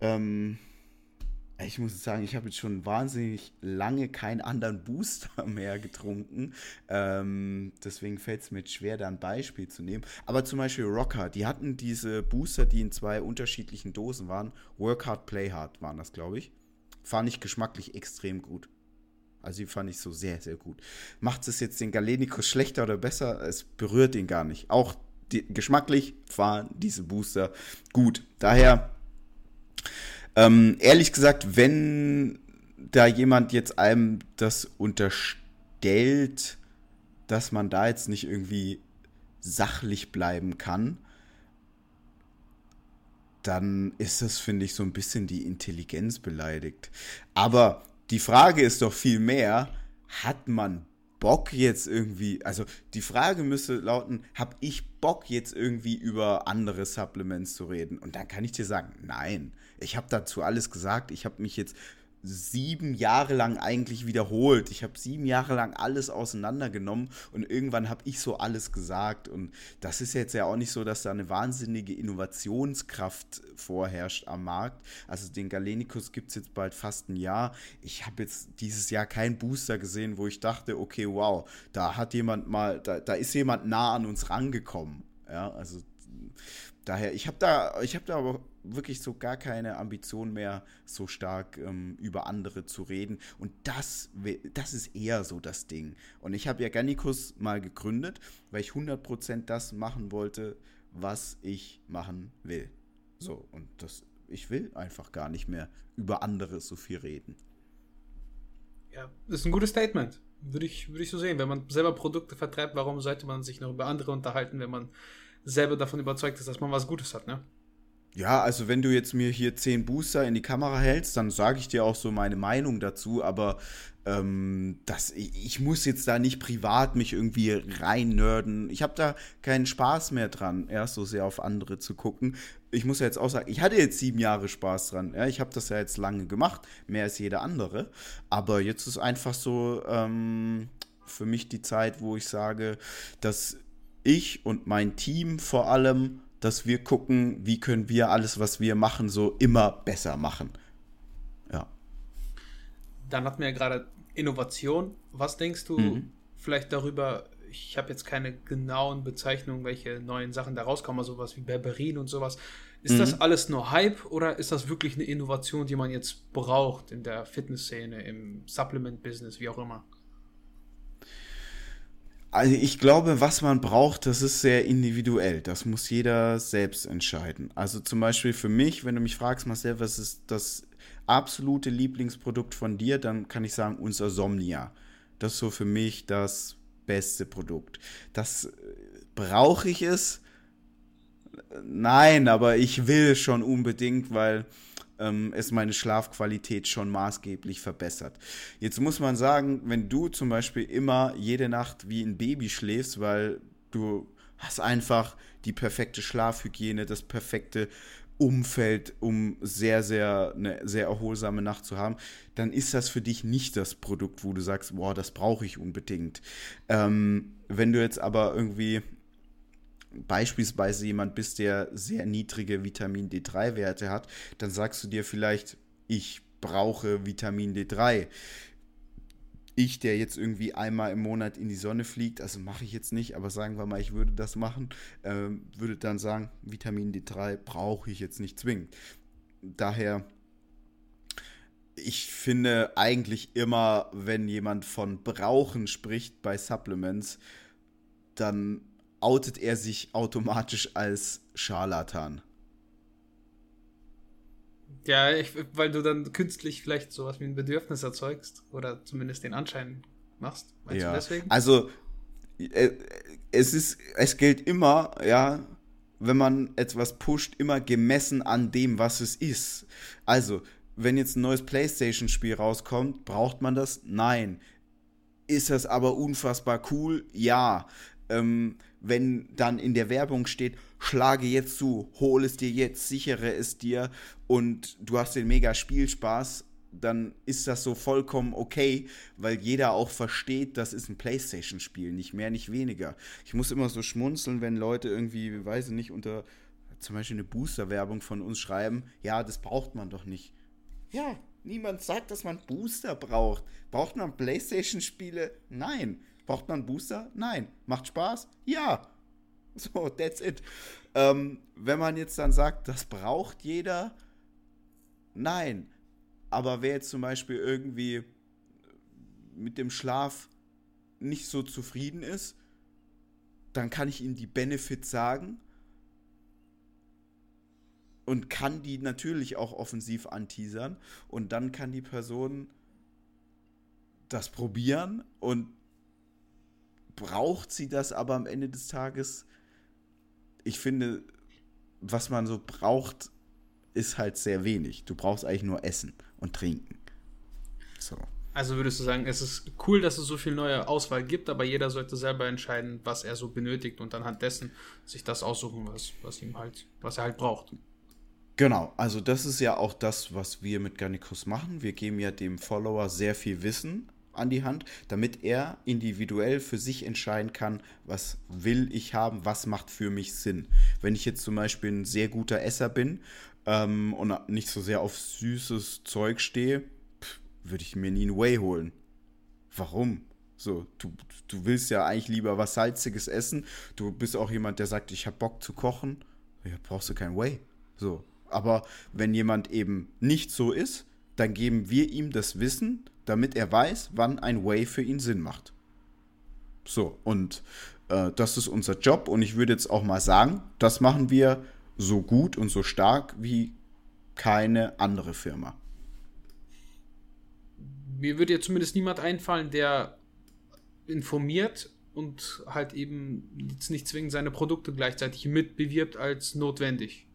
ähm, ich muss sagen, ich habe jetzt schon wahnsinnig lange keinen anderen Booster [LAUGHS] mehr getrunken. Ähm, deswegen fällt es mir schwer, da ein Beispiel zu nehmen. Aber zum Beispiel Rocker, die hatten diese Booster, die in zwei unterschiedlichen Dosen waren. Work Hard, Play Hard waren das, glaube ich. Fand ich geschmacklich extrem gut. Also die fand ich so sehr, sehr gut. Macht es jetzt den Galenicus schlechter oder besser? Es berührt ihn gar nicht. Auch die, geschmacklich waren diese Booster gut. Daher ähm, ehrlich gesagt, wenn da jemand jetzt einem das unterstellt, dass man da jetzt nicht irgendwie sachlich bleiben kann, dann ist das, finde ich, so ein bisschen die Intelligenz beleidigt. Aber die Frage ist doch viel mehr, hat man Bock jetzt irgendwie, also die Frage müsste lauten, habe ich Bock jetzt irgendwie über andere Supplements zu reden? Und dann kann ich dir sagen, nein. Ich habe dazu alles gesagt. Ich habe mich jetzt sieben Jahre lang eigentlich wiederholt. Ich habe sieben Jahre lang alles auseinandergenommen und irgendwann habe ich so alles gesagt. Und das ist jetzt ja auch nicht so, dass da eine wahnsinnige Innovationskraft vorherrscht am Markt. Also den Galenicus gibt es jetzt bald fast ein Jahr. Ich habe jetzt dieses Jahr keinen Booster gesehen, wo ich dachte, okay, wow, da hat jemand mal, da, da ist jemand nah an uns rangekommen. Ja, also daher, ich habe da, ich habe da aber wirklich so gar keine Ambition mehr, so stark ähm, über andere zu reden. Und das, das ist eher so das Ding. Und ich habe ja Gannikus mal gegründet, weil ich 100% das machen wollte, was ich machen will. So, und das, ich will einfach gar nicht mehr über andere so viel reden. Ja, das ist ein gutes Statement. Würde ich, würde ich so sehen. Wenn man selber Produkte vertreibt, warum sollte man sich noch über andere unterhalten, wenn man selber davon überzeugt ist, dass man was Gutes hat, ne? Ja, also wenn du jetzt mir hier zehn Booster in die Kamera hältst, dann sage ich dir auch so meine Meinung dazu, aber ähm, das, ich muss jetzt da nicht privat mich irgendwie reinnörden. Ich habe da keinen Spaß mehr dran, erst so sehr auf andere zu gucken. Ich muss ja jetzt auch sagen, ich hatte jetzt sieben Jahre Spaß dran. Ja, ich habe das ja jetzt lange gemacht, mehr als jeder andere. Aber jetzt ist einfach so ähm, für mich die Zeit, wo ich sage, dass ich und mein Team vor allem dass wir gucken, wie können wir alles, was wir machen, so immer besser machen. Ja. Dann hatten wir ja gerade Innovation. Was denkst du mhm. vielleicht darüber, ich habe jetzt keine genauen Bezeichnungen, welche neuen Sachen da rauskommen, sowas wie Berberin und sowas. Ist mhm. das alles nur Hype oder ist das wirklich eine Innovation, die man jetzt braucht in der Fitnessszene, im Supplement-Business, wie auch immer? Also ich glaube, was man braucht, das ist sehr individuell. Das muss jeder selbst entscheiden. Also zum Beispiel für mich, wenn du mich fragst, Marcel, was ist das absolute Lieblingsprodukt von dir, dann kann ich sagen, unser Somnia. Das ist so für mich das beste Produkt. Das äh, brauche ich es? Nein, aber ich will schon unbedingt, weil ähm, es meine Schlafqualität schon maßgeblich verbessert. Jetzt muss man sagen, wenn du zum Beispiel immer jede Nacht wie ein Baby schläfst, weil du hast einfach die perfekte Schlafhygiene, das perfekte Umfeld, um sehr, sehr, eine sehr erholsame Nacht zu haben, dann ist das für dich nicht das Produkt, wo du sagst, boah, das brauche ich unbedingt. Ähm, wenn du jetzt aber irgendwie beispielsweise jemand bist, der sehr niedrige Vitamin D3-Werte hat, dann sagst du dir vielleicht, ich brauche Vitamin D3. Ich, der jetzt irgendwie einmal im Monat in die Sonne fliegt, also mache ich jetzt nicht, aber sagen wir mal, ich würde das machen, äh, würde dann sagen, Vitamin D3 brauche ich jetzt nicht zwingend. Daher, ich finde eigentlich immer, wenn jemand von Brauchen spricht bei Supplements, dann outet er sich automatisch als Scharlatan. Ja, ich, weil du dann künstlich vielleicht sowas wie ein Bedürfnis erzeugst oder zumindest den Anschein machst. Meinst ja. du deswegen? Also äh, es ist, es gilt immer, ja, wenn man etwas pusht, immer gemessen an dem, was es ist. Also, wenn jetzt ein neues PlayStation-Spiel rauskommt, braucht man das? Nein. Ist das aber unfassbar cool? Ja. Ähm, wenn dann in der Werbung steht, schlage jetzt zu, hol es dir jetzt, sichere es dir und du hast den mega Spielspaß, dann ist das so vollkommen okay, weil jeder auch versteht, das ist ein Playstation-Spiel, nicht mehr, nicht weniger. Ich muss immer so schmunzeln, wenn Leute irgendwie, weiß ich nicht, unter zum Beispiel eine Booster-Werbung von uns schreiben, ja, das braucht man doch nicht. Ja, niemand sagt, dass man Booster braucht. Braucht man Playstation-Spiele? Nein. Braucht man einen Booster? Nein. Macht Spaß? Ja. [LAUGHS] So, that's it. Ähm, wenn man jetzt dann sagt, das braucht jeder, nein. Aber wer jetzt zum Beispiel irgendwie mit dem Schlaf nicht so zufrieden ist, dann kann ich ihm die Benefits sagen und kann die natürlich auch offensiv anteasern und dann kann die Person das probieren und braucht sie das aber am Ende des Tages? Ich finde, was man so braucht, ist halt sehr wenig. Du brauchst eigentlich nur Essen und Trinken. So. Also würdest du sagen, es ist cool, dass es so viel neue Auswahl gibt, aber jeder sollte selber entscheiden, was er so benötigt und anhand dessen sich das aussuchen, was, was ihm halt, was er halt braucht. Genau, also das ist ja auch das, was wir mit Garnicus machen. Wir geben ja dem Follower sehr viel Wissen an die Hand, damit er individuell für sich entscheiden kann, was will ich haben, was macht für mich Sinn. Wenn ich jetzt zum Beispiel ein sehr guter Esser bin ähm, und nicht so sehr auf süßes Zeug stehe, würde ich mir nie ein Whey holen. Warum? So, du, du willst ja eigentlich lieber was Salziges essen. Du bist auch jemand, der sagt, ich habe Bock zu kochen. Ja, brauchst du kein Whey. So. Aber wenn jemand eben nicht so ist, dann geben wir ihm das Wissen, damit er weiß, wann ein Way für ihn Sinn macht. So, und äh, das ist unser Job und ich würde jetzt auch mal sagen, das machen wir so gut und so stark wie keine andere Firma. Mir würde jetzt zumindest niemand einfallen, der informiert und halt eben jetzt nicht zwingend seine Produkte gleichzeitig mitbewirbt als notwendig.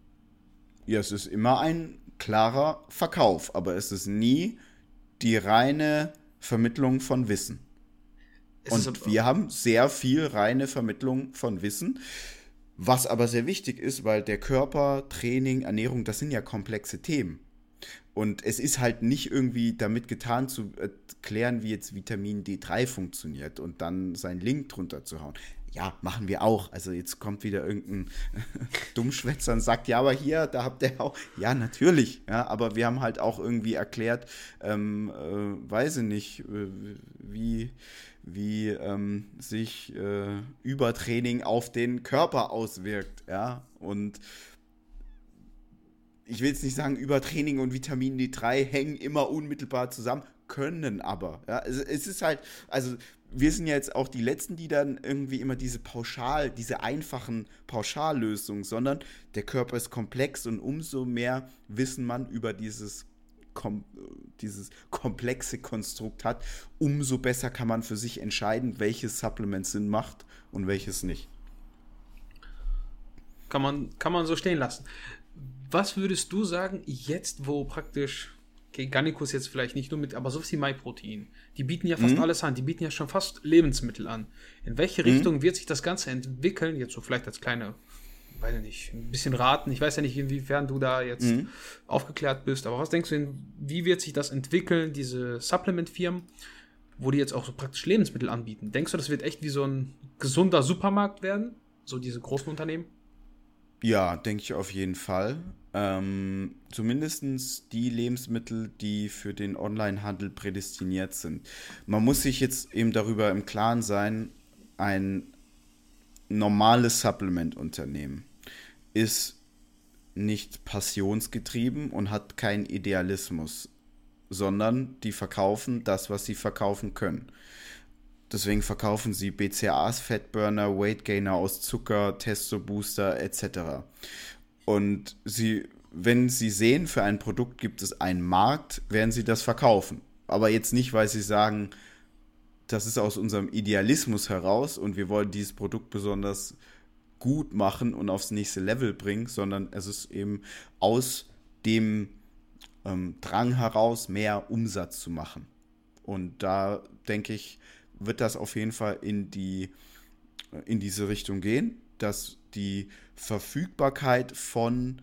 Ja, es ist immer ein klarer Verkauf, aber es ist nie die reine Vermittlung von Wissen. Es und wir haben sehr viel reine Vermittlung von Wissen, was aber sehr wichtig ist, weil der Körper, Training, Ernährung, das sind ja komplexe Themen. Und es ist halt nicht irgendwie damit getan zu erklären, wie jetzt Vitamin D3 funktioniert und dann seinen Link drunter zu hauen. Ja, machen wir auch. Also jetzt kommt wieder irgendein [LAUGHS] Dummschwätzer und sagt, ja, aber hier, da habt ihr auch. Ja, natürlich. Ja, aber wir haben halt auch irgendwie erklärt, ähm, äh, weiß ich nicht, äh, wie, wie ähm, sich äh, Übertraining auf den Körper auswirkt. Ja, und ich will jetzt nicht sagen, Übertraining und Vitamin D3 hängen immer unmittelbar zusammen, können aber. Ja, es, es ist halt, also wir sind ja jetzt auch die Letzten, die dann irgendwie immer diese pauschal, diese einfachen Pauschallösungen, sondern der Körper ist komplex und umso mehr Wissen man über dieses, kom dieses komplexe Konstrukt hat, umso besser kann man für sich entscheiden, welches Supplement Sinn macht und welches nicht. Kann man, kann man so stehen lassen. Was würdest du sagen, jetzt, wo praktisch okay, Gannikus jetzt vielleicht nicht nur mit, aber sowas wie MyProtein, die bieten ja fast mhm. alles an, die bieten ja schon fast Lebensmittel an. In welche mhm. Richtung wird sich das Ganze entwickeln? Jetzt so vielleicht als kleine, weiß ich nicht, ein bisschen raten. Ich weiß ja nicht, inwiefern du da jetzt mhm. aufgeklärt bist, aber was denkst du, wie wird sich das entwickeln, diese Supplement-Firmen, wo die jetzt auch so praktisch Lebensmittel anbieten? Denkst du, das wird echt wie so ein gesunder Supermarkt werden? So diese großen Unternehmen? Ja, denke ich auf jeden Fall. Ähm, Zumindest die Lebensmittel, die für den Onlinehandel prädestiniert sind. Man muss sich jetzt eben darüber im Klaren sein, ein normales Supplement-Unternehmen ist nicht passionsgetrieben und hat keinen Idealismus, sondern die verkaufen das, was sie verkaufen können. Deswegen verkaufen sie BCAAs, Fatburner, Weight Gainer aus Zucker, Testo Booster etc. Und sie, wenn sie sehen, für ein Produkt gibt es einen Markt, werden sie das verkaufen. Aber jetzt nicht, weil sie sagen, das ist aus unserem Idealismus heraus und wir wollen dieses Produkt besonders gut machen und aufs nächste Level bringen, sondern es ist eben aus dem ähm, Drang heraus, mehr Umsatz zu machen. Und da denke ich, wird das auf jeden Fall in die in diese Richtung gehen, dass die Verfügbarkeit von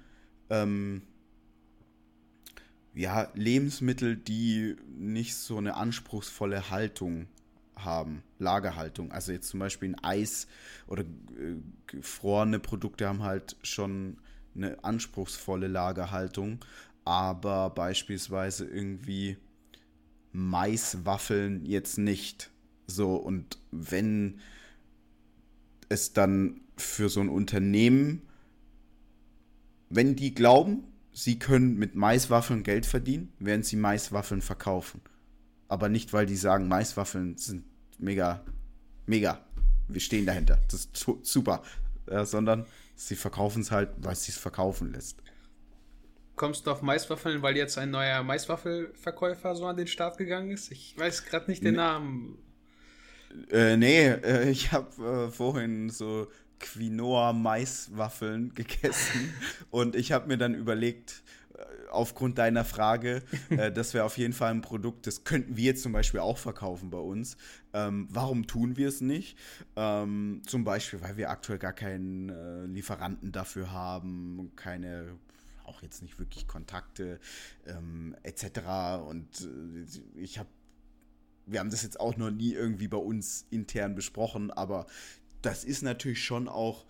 ähm, ja, Lebensmittel, die nicht so eine anspruchsvolle Haltung haben, Lagerhaltung. Also jetzt zum Beispiel ein Eis oder äh, gefrorene Produkte haben halt schon eine anspruchsvolle Lagerhaltung, aber beispielsweise irgendwie Maiswaffeln jetzt nicht. So, und wenn es dann für so ein Unternehmen, wenn die glauben, sie können mit Maiswaffeln Geld verdienen, werden sie Maiswaffeln verkaufen. Aber nicht, weil die sagen, Maiswaffeln sind mega, mega. Wir stehen dahinter. Das ist super. Ja, sondern sie verkaufen es halt, weil sie es verkaufen lässt. Kommst du auf Maiswaffeln, weil jetzt ein neuer Maiswaffelverkäufer so an den Start gegangen ist? Ich weiß gerade nicht den Namen. Äh, nee, äh, ich habe äh, vorhin so Quinoa-Maiswaffeln [LAUGHS] gegessen und ich habe mir dann überlegt, äh, aufgrund deiner Frage, äh, [LAUGHS] das wäre auf jeden Fall ein Produkt, das könnten wir zum Beispiel auch verkaufen bei uns. Ähm, warum tun wir es nicht? Ähm, zum Beispiel, weil wir aktuell gar keinen äh, Lieferanten dafür haben, keine auch jetzt nicht wirklich Kontakte ähm, etc. Und äh, ich habe wir haben das jetzt auch noch nie irgendwie bei uns intern besprochen, aber das ist natürlich schon auch,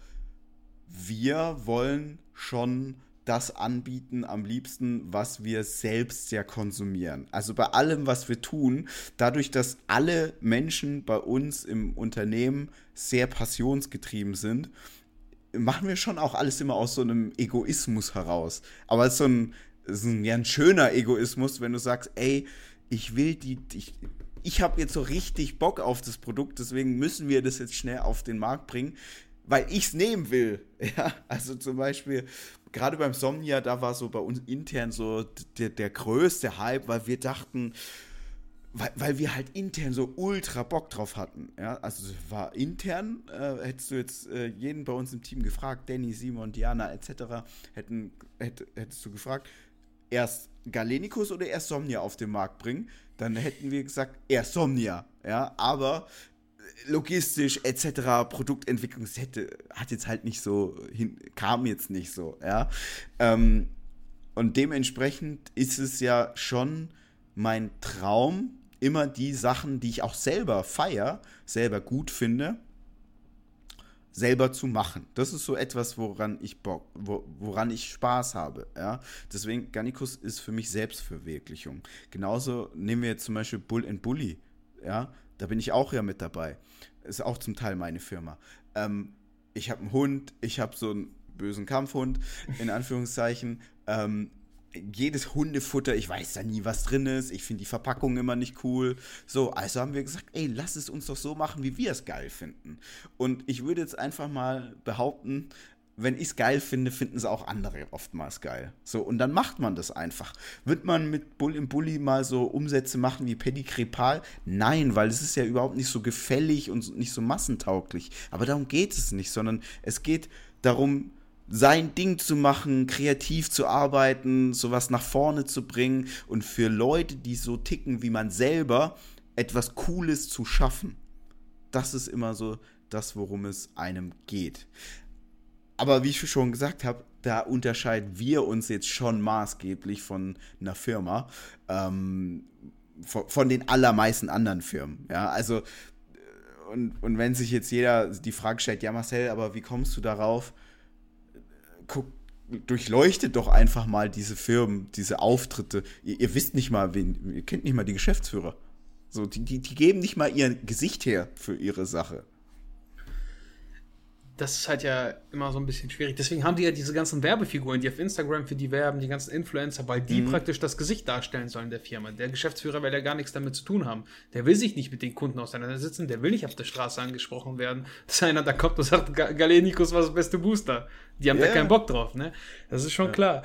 wir wollen schon das anbieten am liebsten, was wir selbst ja konsumieren. Also bei allem, was wir tun, dadurch, dass alle Menschen bei uns im Unternehmen sehr passionsgetrieben sind, machen wir schon auch alles immer aus so einem Egoismus heraus. Aber es ist so ein, ist ein, ja, ein schöner Egoismus, wenn du sagst, ey, ich will die, ich, ich habe jetzt so richtig Bock auf das Produkt, deswegen müssen wir das jetzt schnell auf den Markt bringen, weil ich es nehmen will. [LAUGHS] Ja, also zum Beispiel, gerade beim Somnia, da war so bei uns intern so der, der größte Hype, weil wir dachten, weil, weil wir halt intern so ultra Bock drauf hatten. Ja, also war intern, äh, hättest du jetzt äh, jeden bei uns im Team gefragt, Danny, Simon, Diana etc., hätten, hätt, hättest du gefragt, erst Galenicus oder erst Somnia auf den Markt bringen dann hätten wir gesagt, eher Somnia, ja, aber logistisch etc. Produktentwicklung hätte, hat jetzt halt nicht so hin, kam jetzt nicht so, ja. Ähm, und dementsprechend ist es ja schon mein Traum, immer die Sachen, die ich auch selber feier, selber gut finde, selber zu machen. Das ist so etwas, woran ich Bock, wo, woran ich Spaß habe. Ja? Deswegen, Garnicus ist für mich Selbstverwirklichung. Genauso nehmen wir jetzt zum Beispiel Bull and Bully. Ja? Da bin ich auch ja mit dabei. Ist auch zum Teil meine Firma. Ähm, ich habe einen Hund, ich habe so einen bösen Kampfhund, in Anführungszeichen. Ähm, jedes Hundefutter, ich weiß da nie, was drin ist. Ich finde die Verpackung immer nicht cool. So, also haben wir gesagt, ey, lass es uns doch so machen, wie wir es geil finden. Und ich würde jetzt einfach mal behaupten, wenn ich es geil finde, finden es auch andere oftmals geil. So, und dann macht man das einfach. Wird man mit Bull im Bulli mal so Umsätze machen wie Paddy Crepal? Nein, weil es ist ja überhaupt nicht so gefällig und nicht so massentauglich. Aber darum geht es nicht, sondern es geht darum, sein Ding zu machen, kreativ zu arbeiten, sowas nach vorne zu bringen und für Leute, die so ticken wie man selber, etwas Cooles zu schaffen. Das ist immer so das, worum es einem geht. Aber wie ich schon gesagt habe, da unterscheiden wir uns jetzt schon maßgeblich von einer Firma, ähm, von, von, den allermeisten anderen Firmen. Ja, also, und, und wenn sich jetzt jeder die Frage stellt, ja Marcel, aber wie kommst du darauf? Guck, durchleuchtet doch einfach mal diese Firmen, diese Auftritte. Ihr, ihr, wisst nicht mal, wen, ihr kennt nicht mal die Geschäftsführer. So, die, die, die geben nicht mal ihr Gesicht her für ihre Sache das ist halt ja immer so ein bisschen schwierig. Deswegen haben die ja diese ganzen Werbefiguren, die auf Instagram für die werben, die ganzen Influencer, weil die mhm. praktisch das Gesicht darstellen sollen der Firma. Der Geschäftsführer will ja gar nichts damit zu tun haben. Der will sich nicht mit den Kunden auseinandersetzen, der will nicht auf der Straße angesprochen werden, dass einer da kommt und sagt, Galenikus war das beste Booster. Die haben yeah. da keinen Bock drauf, ne? Das ist schon ja. klar.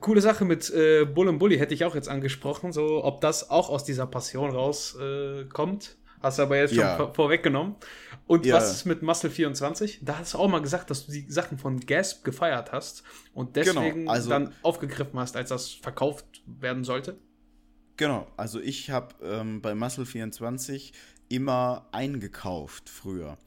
Coole Sache mit äh, Bull und Bully hätte ich auch jetzt angesprochen, so ob das auch aus dieser Passion rauskommt. Äh, Hast du aber jetzt schon ja. vorweggenommen. Und ja. was ist mit Muscle 24? Da hast du auch mal gesagt, dass du die Sachen von Gasp gefeiert hast und genau, deswegen genau, also, dann aufgegriffen hast, als das verkauft werden sollte. Genau, also ich habe ähm, bei Muscle 24 immer eingekauft früher.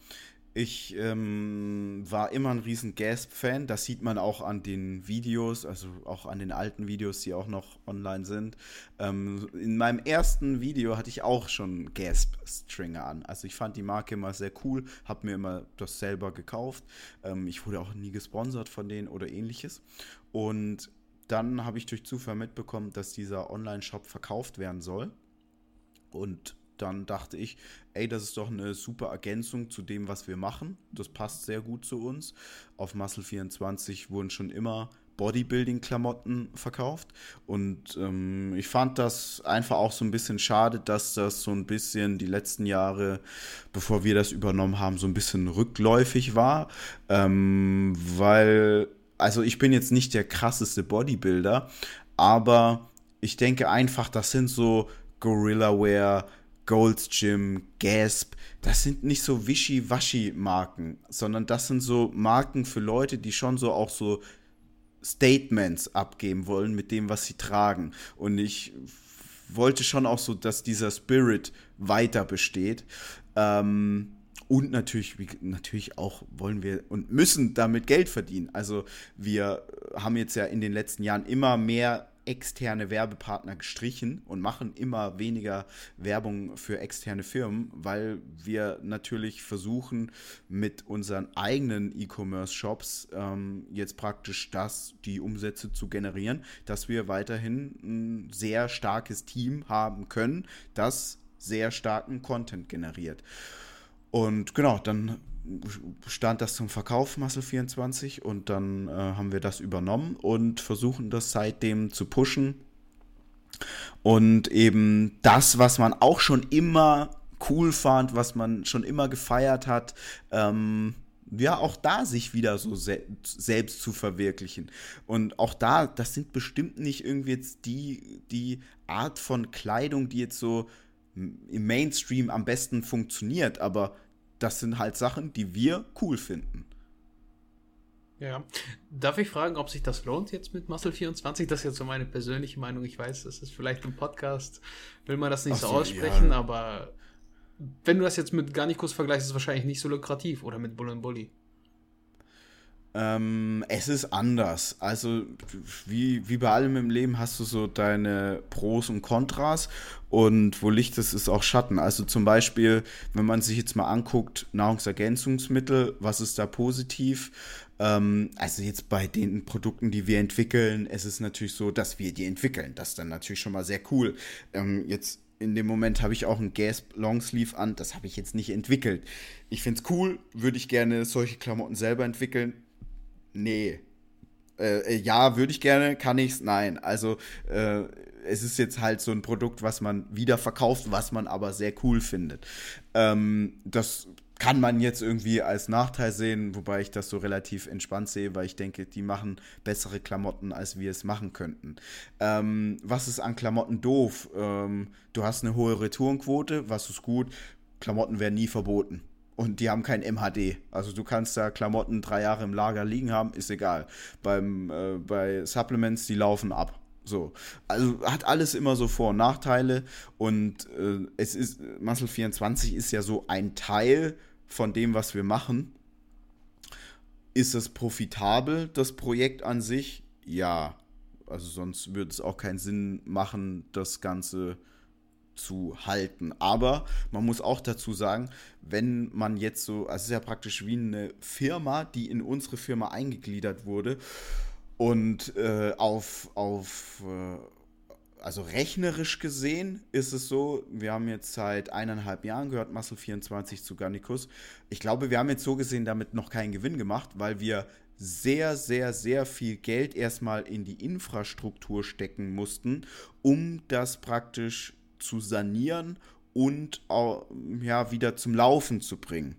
Ich ähm, war immer ein riesen Gasp-Fan. Das sieht man auch an den Videos, also auch an den alten Videos, die auch noch online sind. Ähm, in meinem ersten Video hatte ich auch schon Gasp-Stringer an. Also ich fand die Marke immer sehr cool, habe mir immer das selber gekauft. Ähm, ich wurde auch nie gesponsert von denen oder ähnliches. Und dann habe ich durch Zufall mitbekommen, dass dieser Online-Shop verkauft werden soll. Und dann dachte ich, ey, das ist doch eine super Ergänzung zu dem, was wir machen. Das passt sehr gut zu uns. Auf Muscle 24 wurden schon immer Bodybuilding-Klamotten verkauft. Und ähm, ich fand das einfach auch so ein bisschen schade, dass das so ein bisschen die letzten Jahre, bevor wir das übernommen haben, so ein bisschen rückläufig war. Ähm, weil, also ich bin jetzt nicht der krasseste Bodybuilder, aber ich denke einfach, das sind so Gorilla Wear, Gold's Gym, Gasp, das sind nicht so Wischi-Waschi-Marken, sondern das sind so Marken für Leute, die schon so auch so Statements abgeben wollen mit dem, was sie tragen. Und ich wollte schon auch so, dass dieser Spirit weiter besteht. Ähm, und natürlich, natürlich auch wollen wir und müssen damit Geld verdienen. Also wir haben jetzt ja in den letzten Jahren immer mehr externe Werbepartner gestrichen und machen immer weniger Werbung für externe Firmen, weil wir natürlich versuchen, mit unseren eigenen E-Commerce-Shops ähm, jetzt praktisch das, die Umsätze zu generieren, dass wir weiterhin ein sehr starkes Team haben können, das sehr starken Content generiert. Und genau, dann stand das zum Verkauf, Muscle 24, und dann äh, haben wir das übernommen und versuchen das seitdem zu pushen. Und eben das, was man auch schon immer cool fand, was man schon immer gefeiert hat, ähm, ja, auch da sich wieder so se selbst zu verwirklichen. Und auch da, das sind bestimmt nicht irgendwie jetzt die, die Art von Kleidung, die jetzt so im Mainstream am besten funktioniert, aber das sind halt Sachen, die wir cool finden. Ja. Darf ich fragen, ob sich das lohnt jetzt mit Muscle 24? Das ist jetzt so meine persönliche Meinung. Ich weiß, das ist vielleicht im Podcast, will man das nicht so, so, aussprechen, ja. aber wenn du das jetzt mit Garnicus vergleichst, ist es wahrscheinlich nicht so lukrativ oder mit Bull Bully. Ähm, es ist anders. Also, wie, wie bei allem im Leben hast du so deine Pros und Kontras und wo Licht ist, ist auch Schatten. Also zum Beispiel, wenn man sich jetzt mal anguckt, Nahrungsergänzungsmittel, was ist da positiv? Ähm, also jetzt bei den Produkten, die wir entwickeln, es ist natürlich so, dass wir die entwickeln. Das ist dann natürlich schon mal sehr cool. Ähm, jetzt in dem Moment habe ich auch ein Gasp Longsleeve an, das habe ich jetzt nicht entwickelt. Ich finde es cool, würde ich gerne solche Klamotten selber entwickeln nee. Äh, äh, ja, würde ich gerne, kann ich's? Nein. Also äh, es ist jetzt halt so ein Produkt, was man wieder verkauft, was man aber sehr cool findet. Ähm, das kann man jetzt irgendwie als Nachteil sehen, wobei ich das so relativ entspannt sehe, weil ich denke, die machen bessere Klamotten, als wir es machen könnten. Ähm, was ist an Klamotten doof? Ähm, du hast eine hohe Retourenquote, was ist gut? Klamotten werden nie verboten und die haben kein MHD. Also du kannst da Klamotten drei Jahre im Lager liegen haben, ist egal. Beim, äh, bei Supplements, die laufen ab. So. Also hat alles immer so Vor- und Nachteile und äh, es ist, Muscle 24 ist ja so ein Teil von dem, was wir machen. Ist es profitabel, das Projekt an sich? Ja. Also sonst würde es auch keinen Sinn machen, das Ganze zu halten. Aber man muss auch dazu sagen, wenn man jetzt so, also es ist ja praktisch wie eine Firma, die in unsere Firma eingegliedert wurde und äh, auf, auf äh, also rechnerisch gesehen ist es so, wir haben jetzt seit eineinhalb Jahren gehört Muscle 24 zu Garnicus. Ich glaube, wir haben jetzt so gesehen damit noch keinen Gewinn gemacht, weil wir sehr, sehr, sehr viel Geld erstmal in die Infrastruktur stecken mussten, um das praktisch zu sanieren und ja, wieder zum Laufen zu bringen.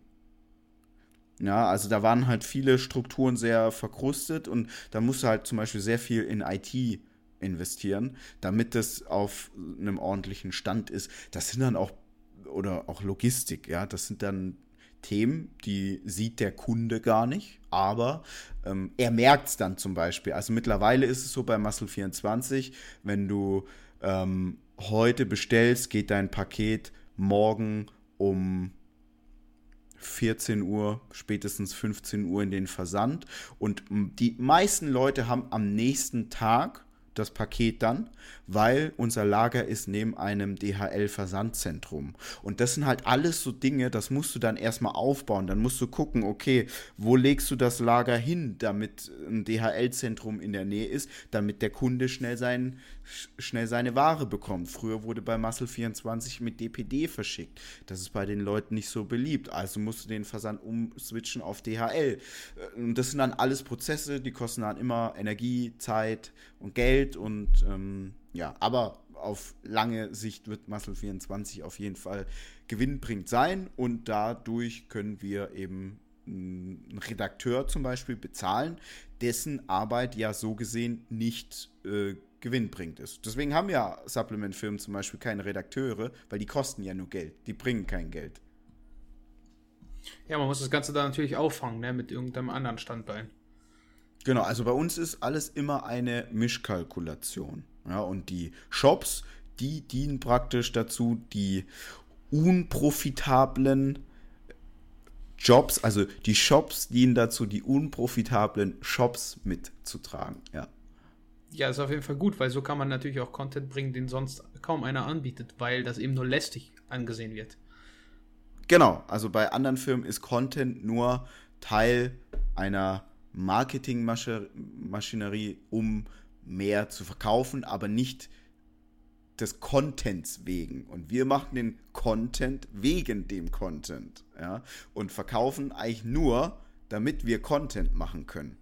Ja, also da waren halt viele Strukturen sehr verkrustet und da musste halt zum Beispiel sehr viel in IT investieren, damit das auf einem ordentlichen Stand ist. Das sind dann auch, oder auch Logistik, ja, das sind dann Themen, die sieht der Kunde gar nicht, aber ähm, er merkt es dann zum Beispiel. Also mittlerweile ist es so bei Muscle 24, wenn du ähm, heute bestellst, geht dein Paket morgen um 14 Uhr, spätestens 15 Uhr in den Versand. Und die meisten Leute haben am nächsten Tag das Paket dann, weil unser Lager ist neben einem DHL-Versandzentrum. Und das sind halt alles so Dinge, das musst du dann erstmal aufbauen. Dann musst du gucken, okay, wo legst du das Lager hin, damit ein DHL-Zentrum in der Nähe ist, damit der Kunde schnell, sein, schnell seine Ware bekommt. Früher wurde bei Muscle 24 mit DPD verschickt. Das ist bei den Leuten nicht so beliebt. Also musst du den Versand umswitchen auf DHL. Und das sind dann alles Prozesse, die kosten dann immer Energie, Zeit und Geld und ähm, ja, aber auf lange Sicht wird Muscle 24 auf jeden Fall gewinnbringend sein und dadurch können wir eben einen Redakteur zum Beispiel bezahlen, dessen Arbeit ja so gesehen nicht äh, gewinnbringend ist. Deswegen haben ja Supplement-Firmen zum Beispiel keine Redakteure, weil die kosten ja nur Geld, die bringen kein Geld. Ja, man muss das Ganze dann natürlich auffangen, ne, mit irgendeinem anderen Standbein. Genau, also bei uns ist alles immer eine Mischkalkulation. Ja, und die Shops, die dienen praktisch dazu, die unprofitablen Jobs, also die Shops dienen dazu, die unprofitablen Shops mitzutragen, ja. Ja, ist auf jeden Fall gut, weil so kann man natürlich auch Content bringen, den sonst kaum einer anbietet, weil das eben nur lästig angesehen wird. Genau, also bei anderen Firmen ist Content nur Teil einer Marketingmaschinerie, um mehr zu verkaufen, aber nicht des Contents wegen. Und wir machen den Content wegen dem Content. Ja? Und verkaufen eigentlich nur, damit wir Content machen können.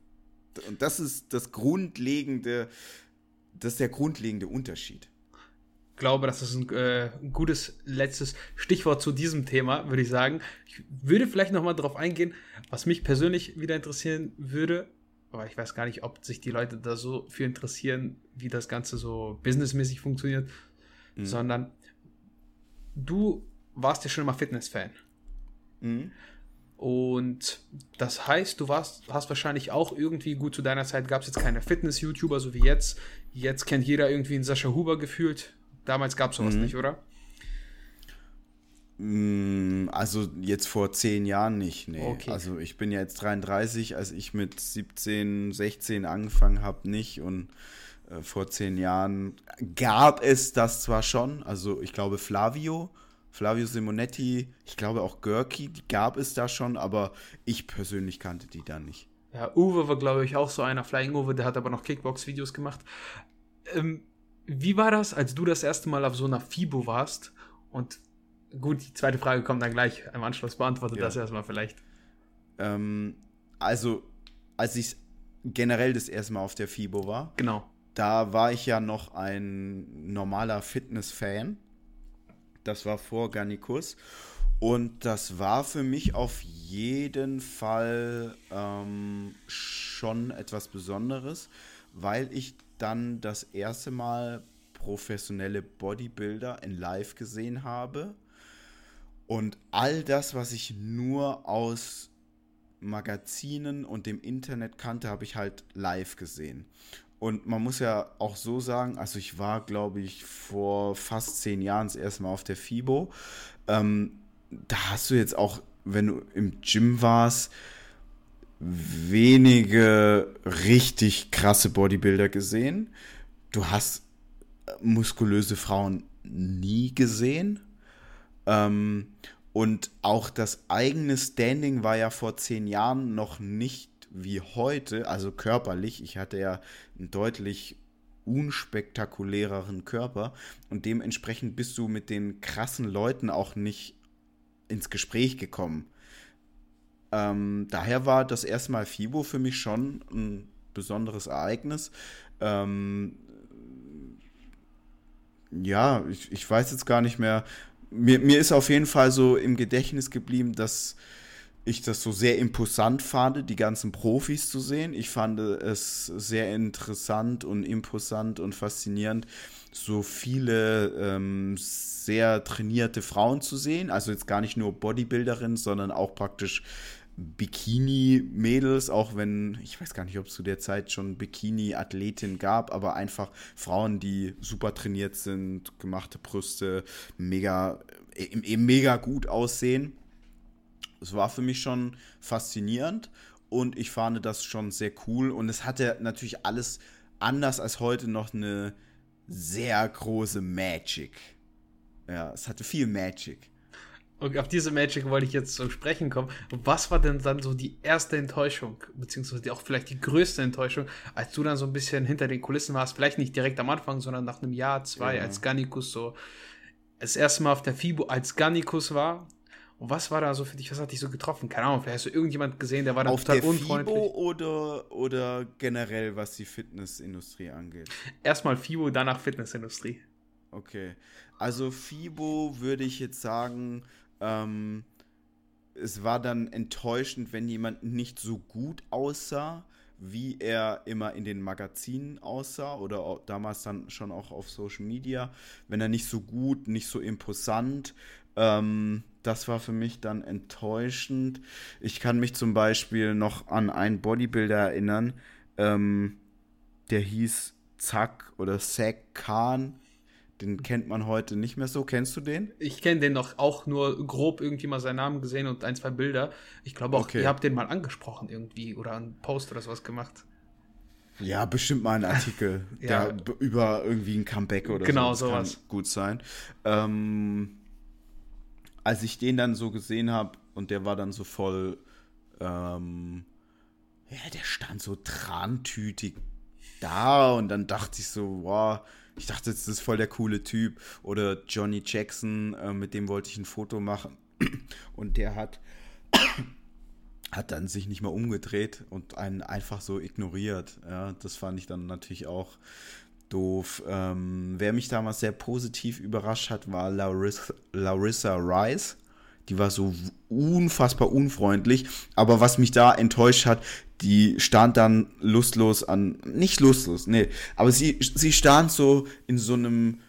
Und das ist das grundlegende, das ist der grundlegende Unterschied. Ich glaube, das ist ein, äh, ein gutes letztes Stichwort zu diesem Thema, würde ich sagen. Ich würde vielleicht noch mal darauf eingehen, was mich persönlich wieder interessieren würde, aber ich weiß gar nicht, ob sich die Leute da so viel interessieren, wie das Ganze so businessmäßig funktioniert, mhm. sondern du warst ja schon immer Fitness-Fan. Mhm. Und das heißt, du warst, hast wahrscheinlich auch irgendwie gut zu deiner Zeit gab es jetzt keine Fitness-YouTuber, so wie jetzt. Jetzt kennt jeder irgendwie einen Sascha Huber gefühlt. Damals gab es sowas mhm. nicht, oder? Mm, also jetzt vor zehn Jahren nicht, nee. Okay. Also ich bin ja jetzt 33, als ich mit 17, 16 angefangen habe, nicht. Und äh, vor zehn Jahren gab es das zwar schon, also ich glaube Flavio, Flavio Simonetti, ich glaube auch Görki, die gab es da schon, aber ich persönlich kannte die da nicht. Ja, Uwe war, glaube ich, auch so einer, Flying Uwe, der hat aber noch Kickbox-Videos gemacht. Ähm, wie war das, als du das erste Mal auf so einer FIBO warst? Und gut, die zweite Frage kommt dann gleich im Anschluss. Beantworte ja. das erstmal vielleicht. Ähm, also, als ich generell das erste Mal auf der FIBO war, genau. da war ich ja noch ein normaler Fitness-Fan. Das war vor Garnikus. Und das war für mich auf jeden Fall ähm, schon etwas Besonderes, weil ich dann das erste Mal professionelle Bodybuilder in Live gesehen habe. Und all das, was ich nur aus Magazinen und dem Internet kannte, habe ich halt live gesehen. Und man muss ja auch so sagen, also ich war, glaube ich, vor fast zehn Jahren das erste Mal auf der FIBO. Ähm, da hast du jetzt auch, wenn du im Gym warst, wenige richtig krasse Bodybuilder gesehen. Du hast muskulöse Frauen nie gesehen. Ähm, und auch das eigene Standing war ja vor zehn Jahren noch nicht wie heute, also körperlich. Ich hatte ja einen deutlich unspektakuläreren Körper und dementsprechend bist du mit den krassen Leuten auch nicht ins Gespräch gekommen. Ähm, daher war das erste Mal FIBO für mich schon ein besonderes Ereignis. Ähm, ja, ich, ich weiß jetzt gar nicht mehr. Mir, mir ist auf jeden Fall so im Gedächtnis geblieben, dass ich das so sehr imposant fand, die ganzen Profis zu sehen. Ich fand es sehr interessant und imposant und faszinierend, so viele ähm, sehr trainierte Frauen zu sehen. Also jetzt gar nicht nur Bodybuilderinnen, sondern auch praktisch Bikini-Mädels, auch wenn, ich weiß gar nicht, ob es zu der Zeit schon Bikini-Athletinnen gab, aber einfach Frauen, die super trainiert sind, gemachte Brüste, mega, mega gut aussehen. Es war für mich schon faszinierend und ich fand das schon sehr cool und es hatte natürlich alles anders als heute noch eine sehr große Magic. Ja, es hatte viel Magic. Und auf diese Magic wollte ich jetzt zum Sprechen kommen. Was war denn dann so die erste Enttäuschung, beziehungsweise auch vielleicht die größte Enttäuschung, als du dann so ein bisschen hinter den Kulissen warst, vielleicht nicht direkt am Anfang, sondern nach einem Jahr, zwei, ja. als Gannikus so das erste Mal auf der FIBO als Gannikus war. Und was war da so für dich, was hat dich so getroffen? Keine Ahnung, vielleicht hast du irgendjemand gesehen, der war dann auf total der unfreundlich. FIBO oder, oder generell, was die Fitnessindustrie angeht? Erstmal FIBO, danach Fitnessindustrie. Okay. Also FIBO würde ich jetzt sagen, ähm, es war dann enttäuschend, wenn jemand nicht so gut aussah, wie er immer in den Magazinen aussah oder damals dann schon auch auf Social Media. Wenn er nicht so gut, nicht so imposant, ähm, das war für mich dann enttäuschend. Ich kann mich zum Beispiel noch an einen Bodybuilder erinnern, ähm, der hieß Zack oder Zack Khan. Den kennt man heute nicht mehr so. Kennst du den? Ich kenne den noch auch nur grob irgendwie mal seinen Namen gesehen und ein, zwei Bilder. Ich glaube auch, okay. ihr habt den mal angesprochen irgendwie oder einen Post oder sowas gemacht. Ja, bestimmt mal einen Artikel [LAUGHS] ja. der, über irgendwie ein Comeback oder genau, so. Genau, sowas. Kann gut sein. Ähm, als ich den dann so gesehen habe und der war dann so voll, ähm, ja, der stand so trantütig da und dann dachte ich so, wow, ich dachte, das ist voll der coole Typ. Oder Johnny Jackson, äh, mit dem wollte ich ein Foto machen. Und der hat, [COUGHS] hat dann sich nicht mehr umgedreht und einen einfach so ignoriert. Ja, das fand ich dann natürlich auch doof. Ähm, wer mich damals sehr positiv überrascht hat, war Larissa, Larissa Rice. Die war so unfassbar unfreundlich. Aber was mich da enttäuscht hat, die stand dann lustlos an, nicht lustlos, nee, aber sie, sie stand so in so einem,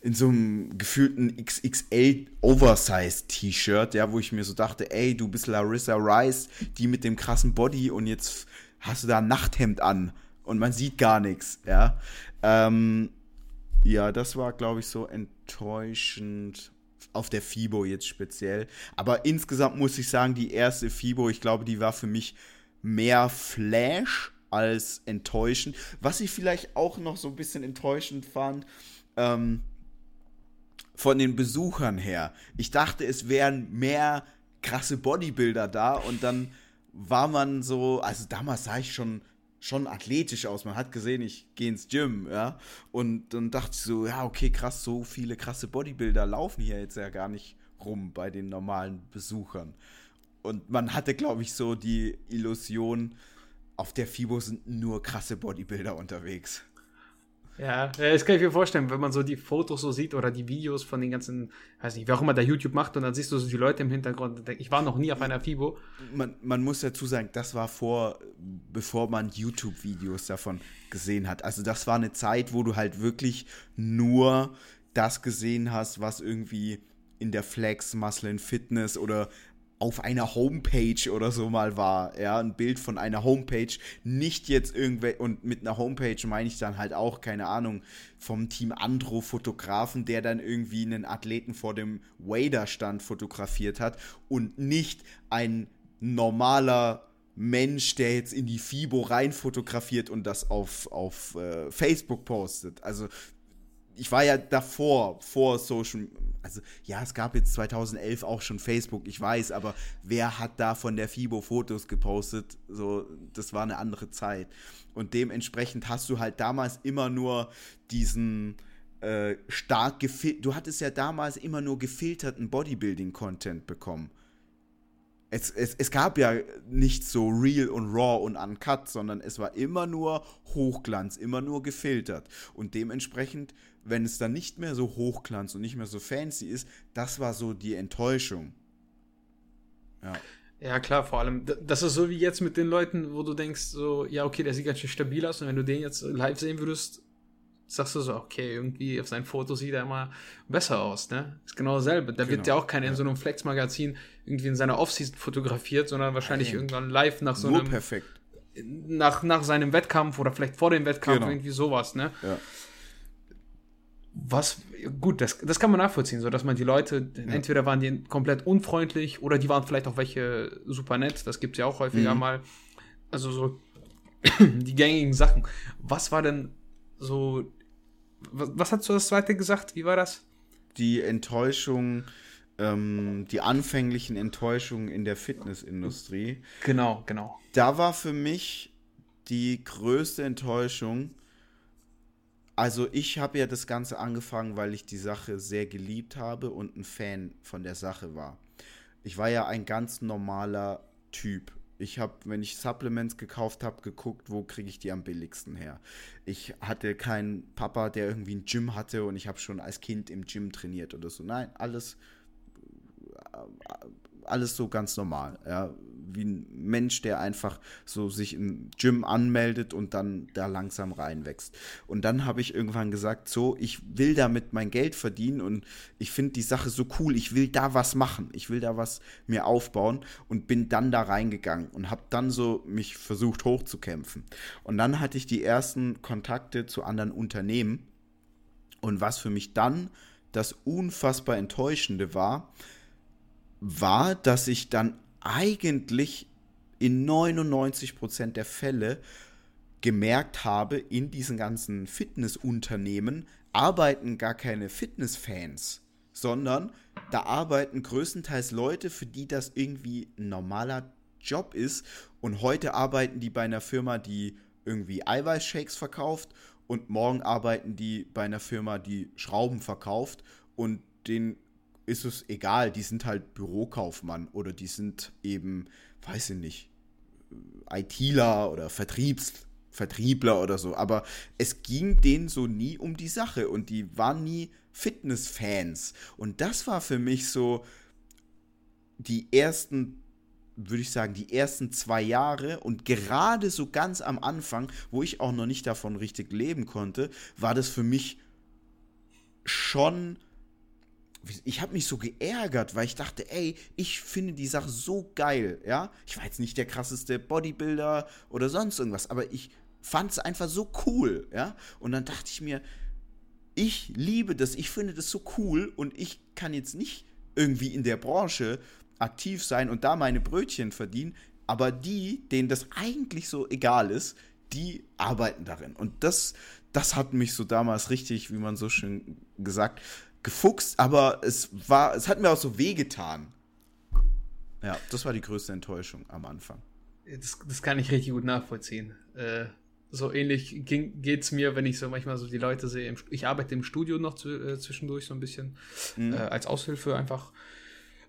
in so einem gefühlten XXL Oversize T-Shirt, ja, wo ich mir so dachte, ey, du bist Larissa Rice, die mit dem krassen Body und jetzt hast du da ein Nachthemd an und man sieht gar nichts, ja. Ähm, ja, das war, glaube ich, so enttäuschend. auf der FIBO jetzt speziell. Aber insgesamt muss ich sagen, die erste FIBO, ich glaube, die war für mich mehr Flash als enttäuschend. Was ich vielleicht auch noch so ein bisschen enttäuschend fand, ähm, von den Besuchern her. Ich dachte, es wären mehr krasse Bodybuilder da und dann war man so, also damals sah ich schon schon athletisch aus. Man hat gesehen, ich gehe ins Gym, ja. Und dann dachte ich so, ja, okay, krass, so viele krasse Bodybuilder laufen hier jetzt ja gar nicht rum bei den normalen Besuchern. Und man hatte, glaube ich, so die Illusion, auf der FIBO sind nur krasse Bodybuilder unterwegs. Ja, das kann ich mir vorstellen, wenn man so die Fotos so sieht oder die Videos von den ganzen, weiß nicht, wer auch immer da YouTube macht und dann siehst du so die Leute im Hintergrund. Ich war noch nie auf einer FIBO. Man, man muss dazu sagen, das war vor, bevor man YouTube-Videos davon gesehen hat. Also das war eine Zeit, wo du halt wirklich nur das gesehen hast, was irgendwie in der Flex, Muscle Fitness oder auf einer Homepage oder so mal war, ja, ein Bild von einer Homepage, nicht jetzt irgendwelche, und mit einer Homepage meine ich dann halt auch, keine Ahnung, vom Team Andro Fotografen, der dann irgendwie einen Athleten vor dem Wader-Stand fotografiert hat und nicht ein normaler Mensch, der jetzt in die FIBO rein fotografiert und das auf, auf äh, Facebook postet. Also ich war ja davor, vor Social, also ja, es gab jetzt 2011 auch schon Facebook, ich weiß, aber wer hat da von der FIBO Fotos gepostet? So, das war eine andere Zeit. Und dementsprechend hast du halt damals immer nur diesen äh, stark gefiltert, du hattest ja damals immer nur gefilterten Bodybuilding-Content bekommen. Es, es, es gab ja nicht so real und raw und uncut, sondern es war immer nur Hochglanz, immer nur gefiltert. Und dementsprechend wenn es dann nicht mehr so hochglanz und nicht mehr so fancy ist, das war so die Enttäuschung. Ja. Ja, klar, vor allem, das ist so wie jetzt mit den Leuten, wo du denkst, so, ja, okay, der sieht ganz schön stabil aus und wenn du den jetzt live sehen würdest, sagst du so, okay, irgendwie auf seinen Fotos sieht er immer besser aus, ne? Ist genau dasselbe. Da genau. wird ja auch keiner ja. in so einem Flex-Magazin irgendwie in seiner Offseason fotografiert, sondern wahrscheinlich Nein. irgendwann live nach so Nur einem. perfekt. Nach, nach seinem Wettkampf oder vielleicht vor dem Wettkampf, genau. irgendwie sowas, ne? Ja was, gut, das, das kann man nachvollziehen, so dass man die Leute, ja. entweder waren die komplett unfreundlich oder die waren vielleicht auch welche super nett, das gibt es ja auch häufiger mhm. mal. Also so [CLEARS THROAT] die gängigen Sachen. Was war denn so, was, was hast du das zweite gesagt? Wie war das? Die Enttäuschung, ähm, die anfänglichen Enttäuschungen in der Fitnessindustrie. Genau, genau. Da war für mich die größte Enttäuschung, also ich habe ja das Ganze angefangen, weil ich die Sache sehr geliebt habe und ein Fan von der Sache war. Ich war ja ein ganz normaler Typ. Ich habe, wenn ich Supplements gekauft habe, geguckt, wo kriege ich die am billigsten her. Ich hatte keinen Papa, der irgendwie ein Gym hatte und ich habe schon als Kind im Gym trainiert oder so. Nein, alles, alles so ganz normal. Ja wie ein Mensch, der einfach so sich im Gym anmeldet und dann da langsam reinwächst. Und dann habe ich irgendwann gesagt, so, ich will damit mein Geld verdienen und ich finde die Sache so cool, ich will da was machen, ich will da was mir aufbauen und bin dann da reingegangen und habe dann so mich versucht hochzukämpfen. Und dann hatte ich die ersten Kontakte zu anderen Unternehmen und was für mich dann das unfassbar enttäuschende war, war, dass ich dann eigentlich in 99% der Fälle gemerkt habe, in diesen ganzen Fitnessunternehmen arbeiten gar keine Fitnessfans, sondern da arbeiten größtenteils Leute, für die das irgendwie ein normaler Job ist. Und heute arbeiten die bei einer Firma, die irgendwie Eiweißshakes verkauft und morgen arbeiten die bei einer Firma, die Schrauben verkauft und den ist es egal, die sind halt Bürokaufmann oder die sind eben, weiß ich nicht, ITler oder Vertriebs, Vertriebler oder so. Aber es ging denen so nie um die Sache und die waren nie Fitnessfans. Und das war für mich so die ersten, würde ich sagen, die ersten zwei Jahre und gerade so ganz am Anfang, wo ich auch noch nicht davon richtig leben konnte, war das für mich schon ich habe mich so geärgert, weil ich dachte, ey, ich finde die Sache so geil, ja. Ich war jetzt nicht der krasseste Bodybuilder oder sonst irgendwas, aber ich fand es einfach so cool, ja. Und dann dachte ich mir, ich liebe das, ich finde das so cool und ich kann jetzt nicht irgendwie in der Branche aktiv sein und da meine Brötchen verdienen, aber die, denen das eigentlich so egal ist, die arbeiten darin. Und das, das hat mich so damals richtig, wie man so schön gesagt, gefuchst, aber es war, es hat mir auch so wehgetan. Ja, das war die größte Enttäuschung am Anfang. Das, das kann ich richtig gut nachvollziehen. Äh, so ähnlich geht es mir, wenn ich so manchmal so die Leute sehe. ich arbeite im Studio noch zu, äh, zwischendurch so ein bisschen mhm. äh, als Aushilfe einfach.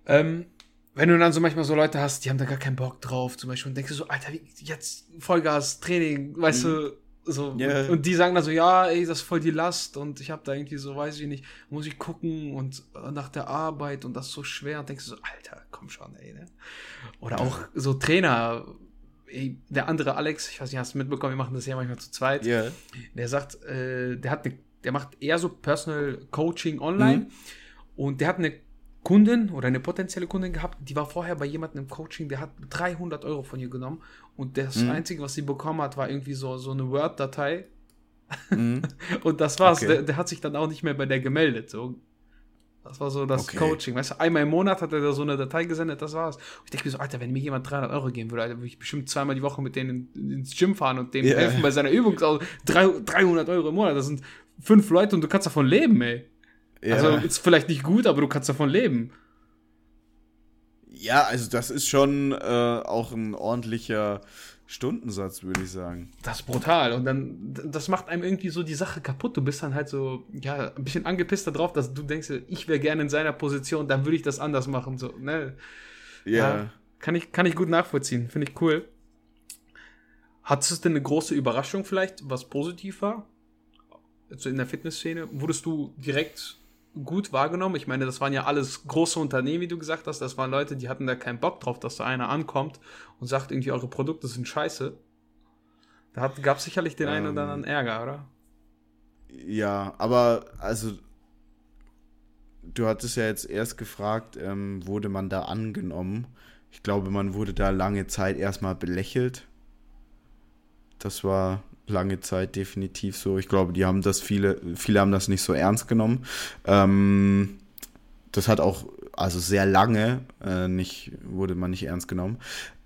Ähm, wenn du dann so manchmal so Leute hast, die haben da gar keinen Bock drauf, zum Beispiel, und denkst du so, Alter, jetzt Vollgas, Training, weißt mhm. du, so. Yeah. Und die sagen dann so, ja, ey, das ist voll die Last und ich habe da irgendwie so, weiß ich nicht, muss ich gucken und nach der Arbeit und das ist so schwer und denkst du so, Alter, komm schon, ey, ne? Oder auch so Trainer, ey, der andere Alex, ich weiß nicht, hast du mitbekommen, wir machen das ja manchmal zu zweit. Yeah. Der sagt, äh, der hat eine, der macht eher so Personal Coaching online mhm. und der hat eine Kundin oder eine potenzielle Kundin gehabt, die war vorher bei jemandem im Coaching, der hat 300 Euro von ihr genommen und das mhm. Einzige, was sie bekommen hat, war irgendwie so, so eine Word-Datei. Mhm. [LAUGHS] und das war's. Okay. Der, der, hat sich dann auch nicht mehr bei der gemeldet. So. Das war so das okay. Coaching. Weißt du, einmal im Monat hat er da so eine Datei gesendet, das war's. Und ich denke mir so, Alter, wenn mir jemand 300 Euro geben würde, Alter, würde ich bestimmt zweimal die Woche mit denen ins Gym fahren und dem yeah. helfen bei seiner Übung. Also 300 Euro im Monat, das sind fünf Leute und du kannst davon leben, ey. Ja. Also ist vielleicht nicht gut, aber du kannst davon leben. Ja, also das ist schon äh, auch ein ordentlicher Stundensatz, würde ich sagen. Das ist brutal. Und dann, das macht einem irgendwie so die Sache kaputt. Du bist dann halt so, ja, ein bisschen angepisst darauf, dass du denkst, ich wäre gerne in seiner Position, dann würde ich das anders machen. So, ne? Ja. ja. Kann ich, kann ich gut nachvollziehen. Finde ich cool. Hattest du denn eine große Überraschung vielleicht, was positiv war? Also in der Fitnessszene? Wurdest du direkt gut wahrgenommen. Ich meine, das waren ja alles große Unternehmen, wie du gesagt hast. Das waren Leute, die hatten da keinen Bock drauf, dass da einer ankommt und sagt irgendwie, eure Produkte sind scheiße. Da gab es sicherlich den ähm, einen oder anderen Ärger, oder? Ja, aber also du hattest ja jetzt erst gefragt, ähm, wurde man da angenommen? Ich glaube, man wurde da lange Zeit erstmal belächelt. Das war lange Zeit definitiv so. Ich glaube, die haben das viele, viele haben das nicht so ernst genommen. Ähm, das hat auch, also sehr lange äh, nicht, wurde man nicht ernst genommen.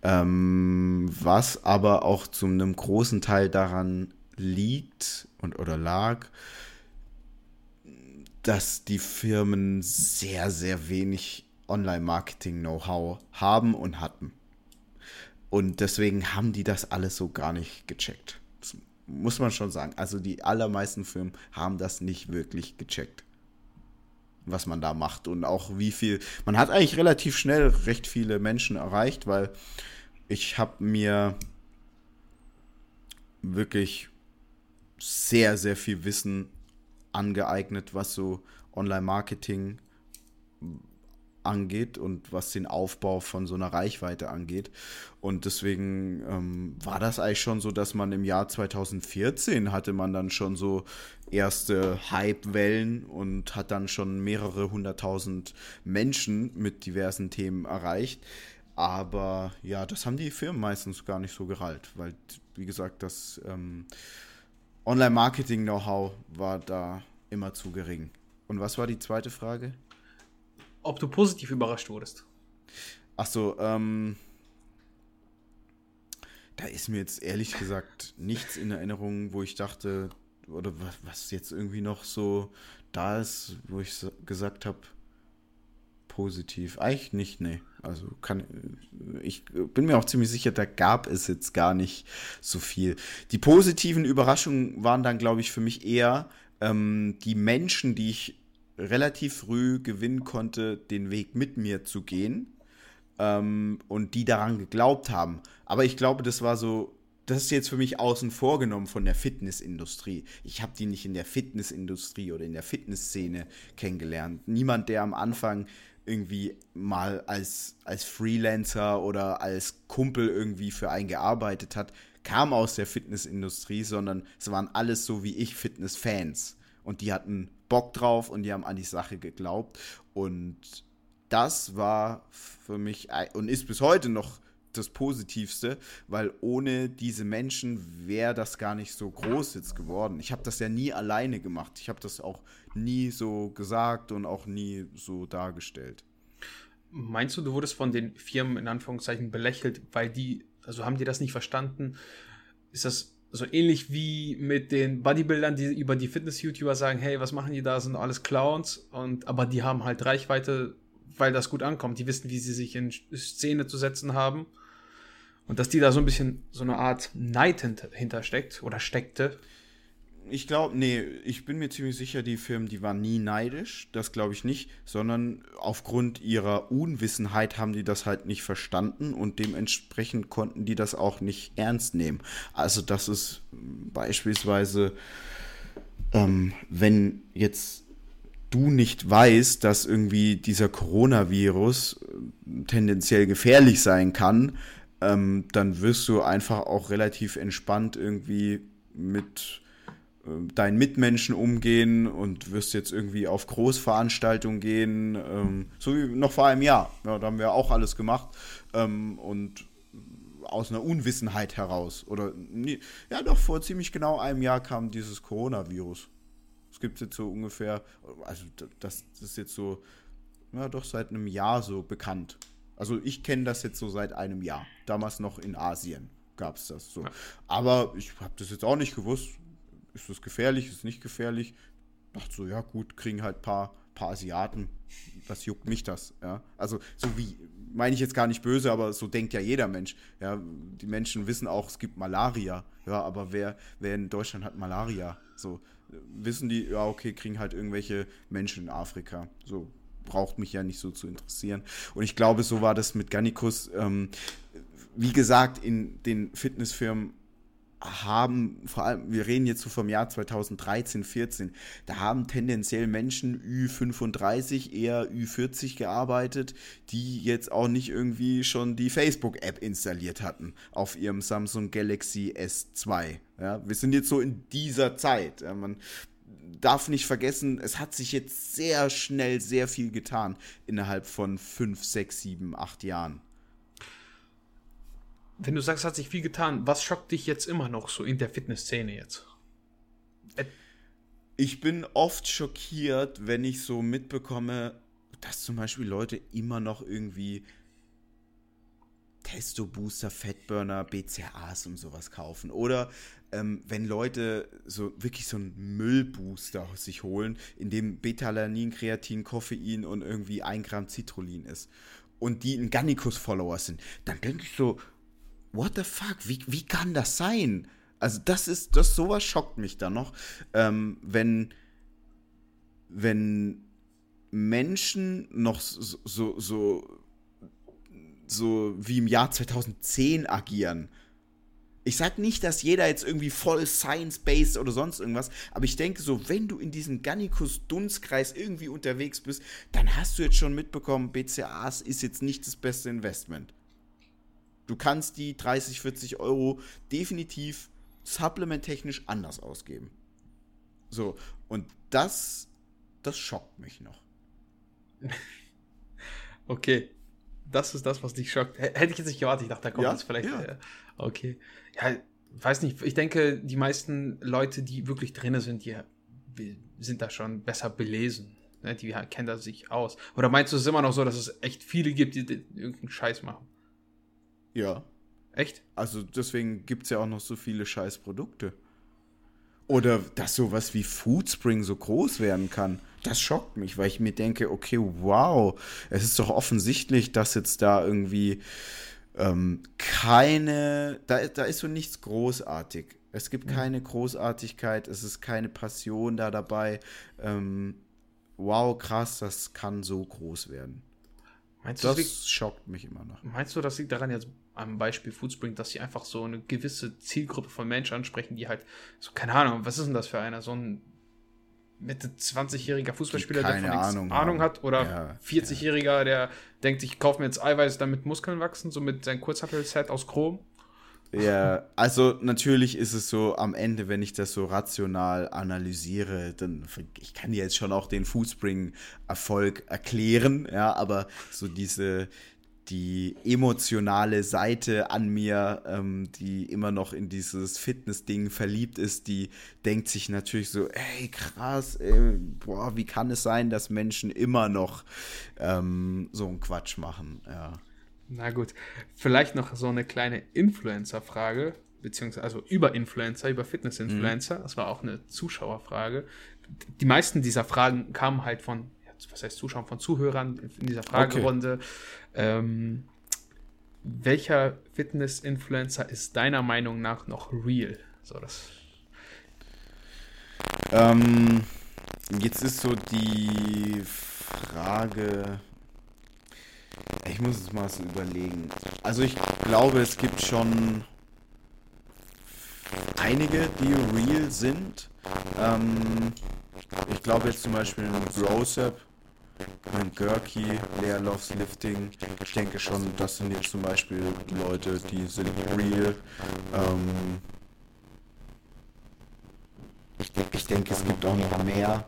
Ähm, was aber auch zu einem großen Teil daran liegt und oder lag, dass die Firmen sehr, sehr wenig Online-Marketing-Know-how haben und hatten. Und deswegen haben die das alles so gar nicht gecheckt muss man schon sagen. Also die allermeisten Firmen haben das nicht wirklich gecheckt, was man da macht und auch wie viel. Man hat eigentlich relativ schnell recht viele Menschen erreicht, weil ich habe mir wirklich sehr, sehr viel Wissen angeeignet, was so Online-Marketing angeht und was den Aufbau von so einer Reichweite angeht. Und deswegen ähm, war das eigentlich schon so, dass man im Jahr 2014 hatte man dann schon so erste Hype-Wellen und hat dann schon mehrere hunderttausend Menschen mit diversen Themen erreicht. Aber ja, das haben die Firmen meistens gar nicht so gerallt, weil, wie gesagt, das ähm, Online-Marketing-Know-how war da immer zu gering. Und was war die zweite Frage? Ob du positiv überrascht wurdest. Ach so, ähm. Da ist mir jetzt ehrlich gesagt nichts in Erinnerung, wo ich dachte, oder was jetzt irgendwie noch so da ist, wo ich gesagt habe, positiv. Eigentlich nicht, nee. Also kann ich bin mir auch ziemlich sicher, da gab es jetzt gar nicht so viel. Die positiven Überraschungen waren dann, glaube ich, für mich eher ähm, die Menschen, die ich relativ früh gewinnen konnte, den Weg mit mir zu gehen ähm, und die daran geglaubt haben. Aber ich glaube, das war so, das ist jetzt für mich außen vorgenommen von der Fitnessindustrie. Ich habe die nicht in der Fitnessindustrie oder in der Fitnessszene kennengelernt. Niemand, der am Anfang irgendwie mal als, als Freelancer oder als Kumpel irgendwie für einen gearbeitet hat, kam aus der Fitnessindustrie, sondern es waren alles so wie ich Fitnessfans. Und die hatten Bock drauf und die haben an die Sache geglaubt. Und das war für mich und ist bis heute noch das Positivste, weil ohne diese Menschen wäre das gar nicht so groß jetzt geworden. Ich habe das ja nie alleine gemacht. Ich habe das auch nie so gesagt und auch nie so dargestellt. Meinst du, du wurdest von den Firmen in Anführungszeichen belächelt, weil die, also haben die das nicht verstanden? Ist das so ähnlich wie mit den Bodybuildern, die über die Fitness-YouTuber sagen, hey, was machen die da, sind alles Clowns, und aber die haben halt Reichweite, weil das gut ankommt. Die wissen, wie sie sich in Szene zu setzen haben. Und dass die da so ein bisschen so eine Art Neid hintersteckt oder steckte, ich glaube, nee, ich bin mir ziemlich sicher, die Firmen, die waren nie neidisch, das glaube ich nicht, sondern aufgrund ihrer Unwissenheit haben die das halt nicht verstanden und dementsprechend konnten die das auch nicht ernst nehmen. Also das ist beispielsweise, ähm, wenn jetzt du nicht weißt, dass irgendwie dieser Coronavirus äh, tendenziell gefährlich sein kann, ähm, dann wirst du einfach auch relativ entspannt irgendwie mit deinen Mitmenschen umgehen und wirst jetzt irgendwie auf Großveranstaltungen gehen, ähm, so wie noch vor einem Jahr. Ja, da haben wir auch alles gemacht ähm, und aus einer Unwissenheit heraus. Oder ja, doch vor ziemlich genau einem Jahr kam dieses Coronavirus. Es gibt jetzt so ungefähr, also das, das ist jetzt so, ja, doch seit einem Jahr so bekannt. Also ich kenne das jetzt so seit einem Jahr. Damals noch in Asien gab es das so. Aber ich habe das jetzt auch nicht gewusst ist das gefährlich, ist nicht gefährlich? Dachte so, ja gut, kriegen halt ein paar, paar Asiaten, was juckt mich das, ja. Also so wie, meine ich jetzt gar nicht böse, aber so denkt ja jeder Mensch, ja. Die Menschen wissen auch, es gibt Malaria, ja, aber wer, wer in Deutschland hat Malaria? So, wissen die, ja okay, kriegen halt irgendwelche Menschen in Afrika, so, braucht mich ja nicht so zu interessieren. Und ich glaube, so war das mit Gannikus. Ähm, wie gesagt, in den Fitnessfirmen haben, vor allem, wir reden jetzt so vom Jahr 2013, 14, da haben tendenziell Menschen Ü35, eher Ü40 gearbeitet, die jetzt auch nicht irgendwie schon die Facebook-App installiert hatten auf ihrem Samsung Galaxy S2. Ja, wir sind jetzt so in dieser Zeit. Ja, man darf nicht vergessen, es hat sich jetzt sehr schnell sehr viel getan innerhalb von 5, 6, 7, 8 Jahren wenn du sagst, hat sich viel getan, was schockt dich jetzt immer noch so in der Fitnessszene jetzt? Ich bin oft schockiert, wenn ich so mitbekomme, dass zum Beispiel Leute immer noch irgendwie Testo-Booster, Fettburner, BCAAs und sowas kaufen. Oder ähm, wenn Leute so wirklich so einen Müllbooster sich holen, in dem Betalanin, Kreatin, Koffein und irgendwie ein Gramm Citrullin ist und die ein Gannikus-Follower sind, dann denke ich so, what the fuck, wie, wie kann das sein? Also das ist, das sowas schockt mich da noch, ähm, wenn, wenn Menschen noch so, so, so, so wie im Jahr 2010 agieren. Ich sag nicht, dass jeder jetzt irgendwie voll science-based oder sonst irgendwas, aber ich denke so, wenn du in diesem Gannikus-Dunstkreis irgendwie unterwegs bist, dann hast du jetzt schon mitbekommen, BCAAs ist jetzt nicht das beste Investment. Du kannst die 30, 40 Euro definitiv supplementtechnisch anders ausgeben. So, und das, das schockt mich noch. [LAUGHS] okay. Das ist das, was dich schockt. Hätte ich jetzt nicht gewartet. Ich dachte, da kommt ja? jetzt vielleicht. Ja. Äh, okay. Ja, weiß nicht. Ich denke, die meisten Leute, die wirklich drin sind, die sind da schon besser belesen. Ne? Die kennen da sich aus. Oder meinst du es immer noch so, dass es echt viele gibt, die irgendeinen Scheiß machen? Ja. Echt? Also deswegen gibt es ja auch noch so viele scheiß Produkte. Oder dass sowas wie Foodspring so groß werden kann. Das schockt mich, weil ich mir denke, okay, wow, es ist doch offensichtlich, dass jetzt da irgendwie ähm, keine, da, da ist so nichts großartig. Es gibt keine Großartigkeit, es ist keine Passion da dabei. Ähm, wow, krass, das kann so groß werden. Meinst das, das schockt mich immer noch. Meinst du, das liegt daran jetzt am Beispiel Foodspring, dass sie einfach so eine gewisse Zielgruppe von Menschen ansprechen, die halt, so keine Ahnung, was ist denn das für einer? So ein Mitte 20-jähriger Fußballspieler, der von Ahnung, Ahnung hat, oder ja, 40-jähriger, ja. der denkt, ich kaufe mir jetzt Eiweiß, damit Muskeln wachsen, so mit seinem Kurzhappel-Set aus Chrom. Ja, also natürlich ist es so, am Ende, wenn ich das so rational analysiere, dann, ich kann dir jetzt schon auch den Foodspring-Erfolg erklären, ja, aber so diese, die emotionale Seite an mir, ähm, die immer noch in dieses Fitness-Ding verliebt ist, die denkt sich natürlich so, ey, krass, ey, boah, wie kann es sein, dass Menschen immer noch ähm, so einen Quatsch machen, ja. Na gut, vielleicht noch so eine kleine Influencer-Frage, beziehungsweise also über Influencer, über Fitness-Influencer, mhm. das war auch eine Zuschauerfrage. Die meisten dieser Fragen kamen halt von was heißt Zuschauern, von Zuhörern in dieser Fragerunde. Okay. Ähm, welcher Fitness-Influencer ist deiner Meinung nach noch real? So, das. Ähm, jetzt ist so die Frage. Ich muss es mal so überlegen. Also ich glaube, es gibt schon einige, die real sind. Ähm, ich glaube jetzt zum Beispiel Brosep mein Gurky, Lea Loves Lifting. Ich denke schon, das sind jetzt zum Beispiel Leute, die sind real. Ähm, ich, denke, es gibt auch noch mehr.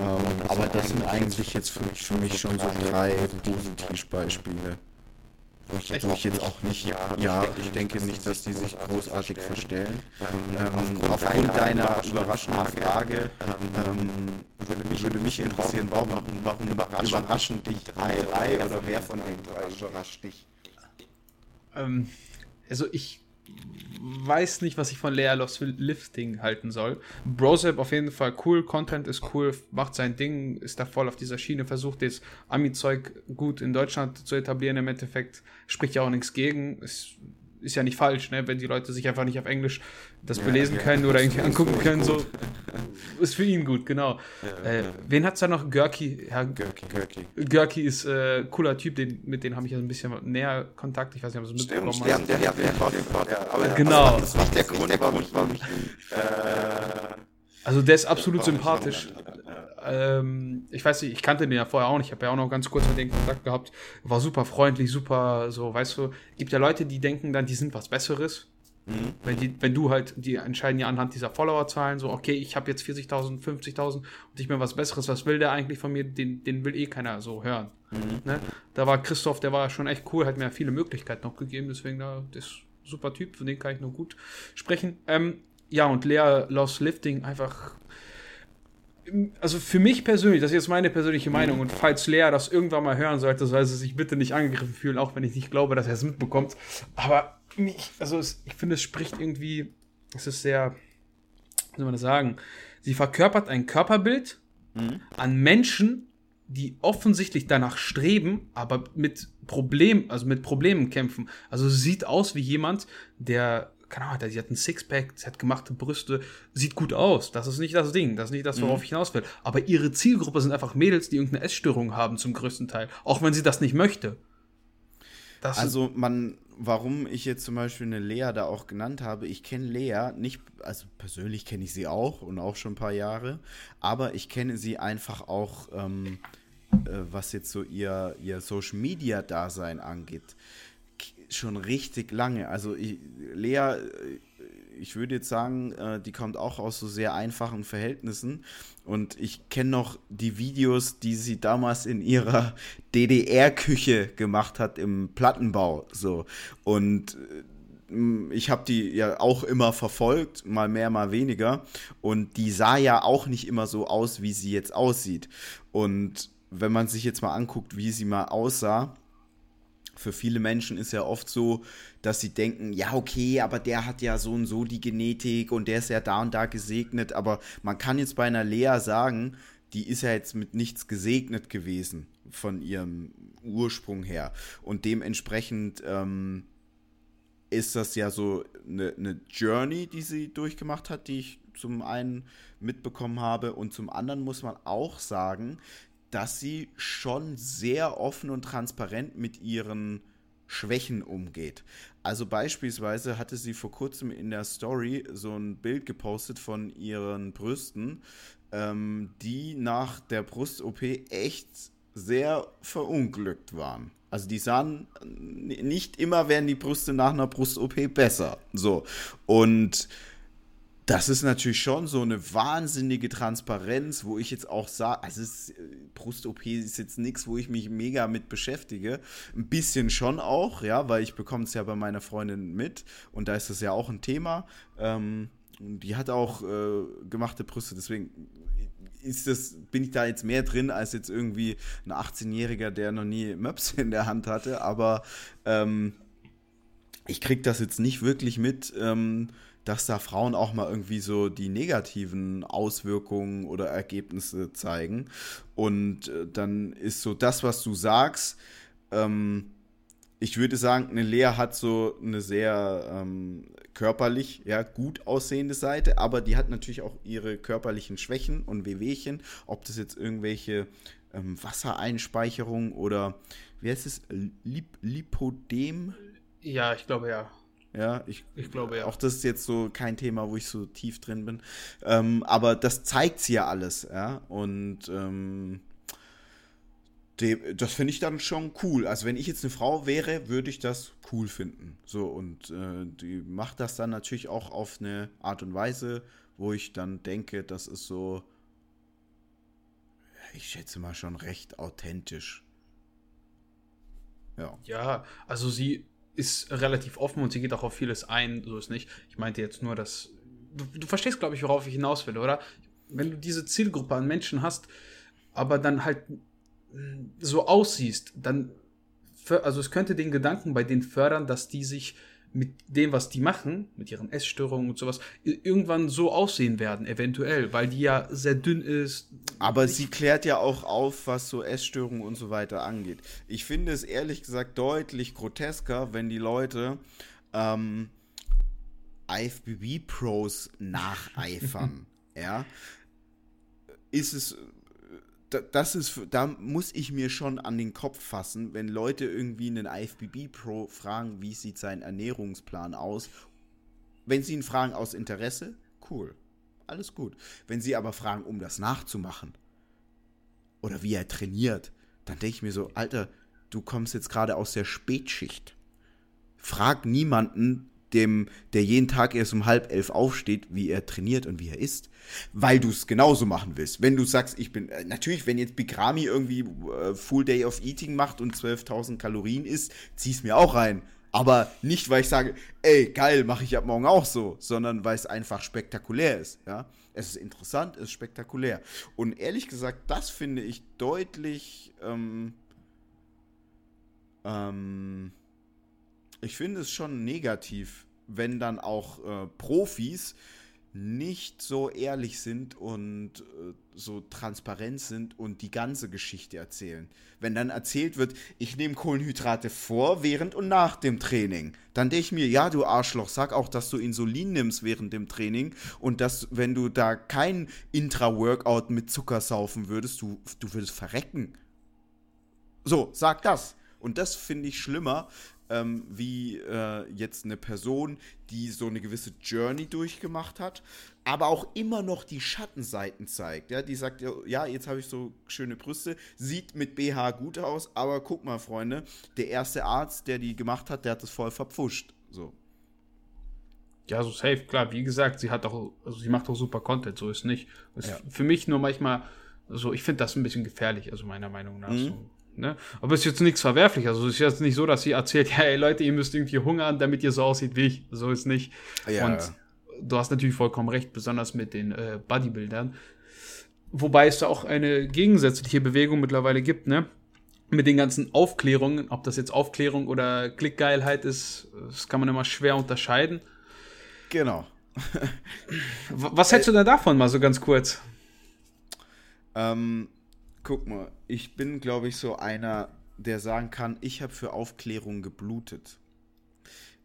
Ähm, aber das sind eigentlich jetzt für mich, für mich schon so drei Positivbeispiele. Wo ich jetzt, ich jetzt auch nicht, ja, ich denke nicht, dass die sich großartig verstellen. Ähm, aufgrund deiner überraschenden Frage ähm, würde, mich, würde mich interessieren, warum, warum überraschen, überraschen dich drei, drei oder wer von den drei überrascht dich? Ähm, also ich weiß nicht, was ich von Lea Lost Lifting halten soll. Brosep auf jeden Fall cool, Content ist cool, macht sein Ding, ist da voll auf dieser Schiene, versucht jetzt Ami-Zeug gut in Deutschland zu etablieren. Im Endeffekt spricht ja auch nichts gegen. Ist ist ja nicht falsch, ne? wenn die Leute sich einfach nicht auf Englisch das ja, belesen ja, können oder irgendwie angucken können. So [LAUGHS] ist für ihn gut, genau. Ja, äh, wen hat's da noch? Görki. Görki. Görki. Görki ist äh, cooler Typ, den, mit dem habe ich ja ein bisschen näher Kontakt. Ich weiß nicht, ob es mitbekommen hast. Stimmt, der, der, der, der, aber genau. Das war der Grund, warum ich, warum ich äh, also der ist absolut sympathisch ähm, ich weiß nicht, ich kannte den ja vorher auch nicht, ich habe ja auch noch ganz kurz mit dem Kontakt gehabt, war super freundlich, super, so, weißt du, gibt ja Leute, die denken dann, die sind was Besseres. Mhm. Wenn, die, wenn du halt, die entscheiden ja anhand dieser Followerzahlen so, okay, ich habe jetzt 40.000, 50.000 und ich bin was Besseres, was will der eigentlich von mir? Den, den will eh keiner so hören. Mhm. Ne? Da war Christoph, der war schon echt cool, hat mir viele Möglichkeiten noch gegeben, deswegen da, das ist super Typ, von dem kann ich nur gut sprechen. Ähm, ja, und Lea Lost Lifting einfach also für mich persönlich, das ist jetzt meine persönliche Meinung, und falls Lea das irgendwann mal hören sollte, soll sie sich bitte nicht angegriffen fühlen, auch wenn ich nicht glaube, dass er es mitbekommt. Aber mich, also es, ich finde, es spricht irgendwie, es ist sehr, wie soll man das sagen, sie verkörpert ein Körperbild mhm. an Menschen, die offensichtlich danach streben, aber mit Problemen, also mit Problemen kämpfen. Also sie sieht aus wie jemand, der keine Ahnung, sie hat ein Sixpack, sie hat gemachte Brüste, sieht gut aus. Das ist nicht das Ding, das ist nicht das, worauf mhm. ich hinaus will. Aber ihre Zielgruppe sind einfach Mädels, die irgendeine Essstörung haben zum größten Teil, auch wenn sie das nicht möchte. Das also man, warum ich jetzt zum Beispiel eine Lea da auch genannt habe, ich kenne Lea nicht, also persönlich kenne ich sie auch und auch schon ein paar Jahre, aber ich kenne sie einfach auch, ähm, äh, was jetzt so ihr, ihr Social Media Dasein angeht schon richtig lange. Also ich, Lea, äh, ich würde jetzt sagen, äh, die kommt auch aus so sehr einfachen Verhältnissen. Und ich kenne noch die Videos, die sie damals in ihrer DDR-Küche gemacht hat im Plattenbau. So. Und äh, ich habe die ja auch immer verfolgt, mal mehr, mal weniger. Und die sah ja auch nicht immer so aus, wie sie jetzt aussieht. Und wenn man sich jetzt mal anguckt, wie sie mal aussah, für viele Menschen ist ja oft so, dass sie denken, ja, okay, aber der hat ja so und so die Genetik und der ist ja da und da gesegnet. Aber man kann jetzt bei einer Lea sagen, die ist ja jetzt mit nichts gesegnet gewesen von ihrem Ursprung her. Und dementsprechend ähm, ist das ja so eine, eine Journey, die sie durchgemacht hat, die ich zum einen mitbekommen habe. Und zum anderen muss man auch sagen, dass sie schon sehr offen und transparent mit ihren Schwächen umgeht. Also beispielsweise hatte sie vor kurzem in der Story so ein Bild gepostet von ihren Brüsten, ähm, die nach der Brust-OP echt sehr verunglückt waren. Also die sahen nicht immer werden die Brüste nach einer Brust-OP besser. So. Und das ist natürlich schon so eine wahnsinnige Transparenz, wo ich jetzt auch sage, also ist, Brust-OP ist jetzt nichts, wo ich mich mega mit beschäftige. Ein bisschen schon auch, ja, weil ich bekomme es ja bei meiner Freundin mit und da ist das ja auch ein Thema. Ähm, die hat auch äh, gemachte Brüste, deswegen ist das, bin ich da jetzt mehr drin als jetzt irgendwie ein 18-Jähriger, der noch nie Möps in der Hand hatte, aber ähm, ich kriege das jetzt nicht wirklich mit. Ähm, dass da Frauen auch mal irgendwie so die negativen Auswirkungen oder Ergebnisse zeigen. Und äh, dann ist so das, was du sagst, ähm, ich würde sagen, eine Lea hat so eine sehr ähm, körperlich ja, gut aussehende Seite, aber die hat natürlich auch ihre körperlichen Schwächen und Wehwehchen, ob das jetzt irgendwelche ähm, Wassereinspeicherung oder wie heißt es, Lip Lipodem? Ja, ich glaube ja. Ja, ich, ich glaube ja. Auch das ist jetzt so kein Thema, wo ich so tief drin bin. Ähm, aber das zeigt sie ja alles, ja. Und ähm, de, das finde ich dann schon cool. Also wenn ich jetzt eine Frau wäre, würde ich das cool finden. So, und äh, die macht das dann natürlich auch auf eine Art und Weise, wo ich dann denke, das ist so, ich schätze mal schon recht authentisch. Ja. Ja, also sie ist relativ offen und sie geht auch auf vieles ein, so ist nicht. Ich meinte jetzt nur, dass. Du, du verstehst, glaube ich, worauf ich hinaus will, oder? Wenn du diese Zielgruppe an Menschen hast, aber dann halt so aussiehst, dann. Also es könnte den Gedanken bei denen fördern, dass die sich mit dem, was die machen, mit ihren Essstörungen und sowas, irgendwann so aussehen werden, eventuell, weil die ja sehr dünn ist. Aber sie klärt ja auch auf, was so Essstörungen und so weiter angeht. Ich finde es ehrlich gesagt deutlich grotesker, wenn die Leute ähm, IFBB-Pros nacheifern. [LAUGHS] ja. Ist es das ist, da muss ich mir schon an den Kopf fassen, wenn Leute irgendwie einen IFBB Pro fragen, wie sieht sein Ernährungsplan aus. Wenn sie ihn fragen aus Interesse, cool, alles gut. Wenn sie aber fragen, um das nachzumachen oder wie er trainiert, dann denke ich mir so, Alter, du kommst jetzt gerade aus der Spätschicht. Frag niemanden, dem, der jeden Tag erst um halb elf aufsteht, wie er trainiert und wie er isst, weil du es genauso machen willst. Wenn du sagst, ich bin, äh, natürlich, wenn jetzt Bigrami irgendwie äh, Full Day of Eating macht und 12.000 Kalorien isst, zieh's mir auch rein. Aber nicht, weil ich sage, ey, geil, mache ich ab morgen auch so, sondern weil es einfach spektakulär ist, ja. Es ist interessant, es ist spektakulär. Und ehrlich gesagt, das finde ich deutlich, ähm, ähm, ich finde es schon negativ, wenn dann auch äh, Profis nicht so ehrlich sind und äh, so transparent sind und die ganze Geschichte erzählen. Wenn dann erzählt wird, ich nehme Kohlenhydrate vor, während und nach dem Training, dann denke ich mir, ja, du Arschloch, sag auch, dass du Insulin nimmst während dem Training und dass, wenn du da kein Intra-Workout mit Zucker saufen würdest, du, du würdest verrecken. So, sag das. Und das finde ich schlimmer, ähm, wie äh, jetzt eine Person, die so eine gewisse Journey durchgemacht hat, aber auch immer noch die Schattenseiten zeigt. Ja, die sagt, ja, jetzt habe ich so schöne Brüste, sieht mit BH gut aus, aber guck mal, Freunde, der erste Arzt, der die gemacht hat, der hat das voll verpfuscht. So. Ja, so safe, klar. Wie gesagt, sie hat auch, also sie macht auch super Content, so ist nicht. Ist ja. Für mich nur manchmal, so, ich finde das ein bisschen gefährlich, also meiner Meinung nach. Mhm. So Ne? Aber es ist jetzt nichts verwerflich. Also es ist jetzt nicht so, dass sie erzählt, [LAUGHS] ja, ey Leute, ihr müsst irgendwie hungern, damit ihr so aussieht wie ich. So ist nicht. Ja. Und du hast natürlich vollkommen recht, besonders mit den äh, Bodybuildern. Wobei es da auch eine gegensätzliche Bewegung mittlerweile gibt, ne? Mit den ganzen Aufklärungen, ob das jetzt Aufklärung oder Klickgeilheit ist, das kann man immer schwer unterscheiden. Genau. [LAUGHS] Was hältst du da davon, mal so ganz kurz? Ähm, guck mal, ich bin, glaube ich, so einer, der sagen kann, ich habe für Aufklärung geblutet.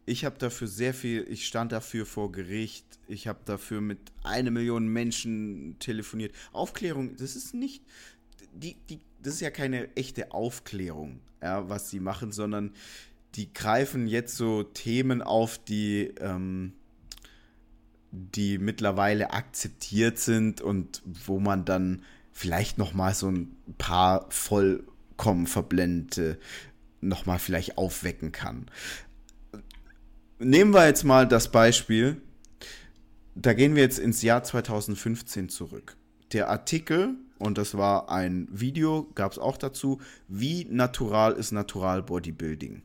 Ich habe dafür sehr viel, ich stand dafür vor Gericht, ich habe dafür mit einer Million Menschen telefoniert. Aufklärung, das ist nicht, die, die, das ist ja keine echte Aufklärung, ja, was sie machen, sondern die greifen jetzt so Themen auf, die, ähm, die mittlerweile akzeptiert sind und wo man dann vielleicht noch mal so ein paar vollkommen verblendete noch mal vielleicht aufwecken kann. Nehmen wir jetzt mal das Beispiel, da gehen wir jetzt ins Jahr 2015 zurück. Der Artikel, und das war ein Video, gab es auch dazu, wie natural ist Natural Bodybuilding.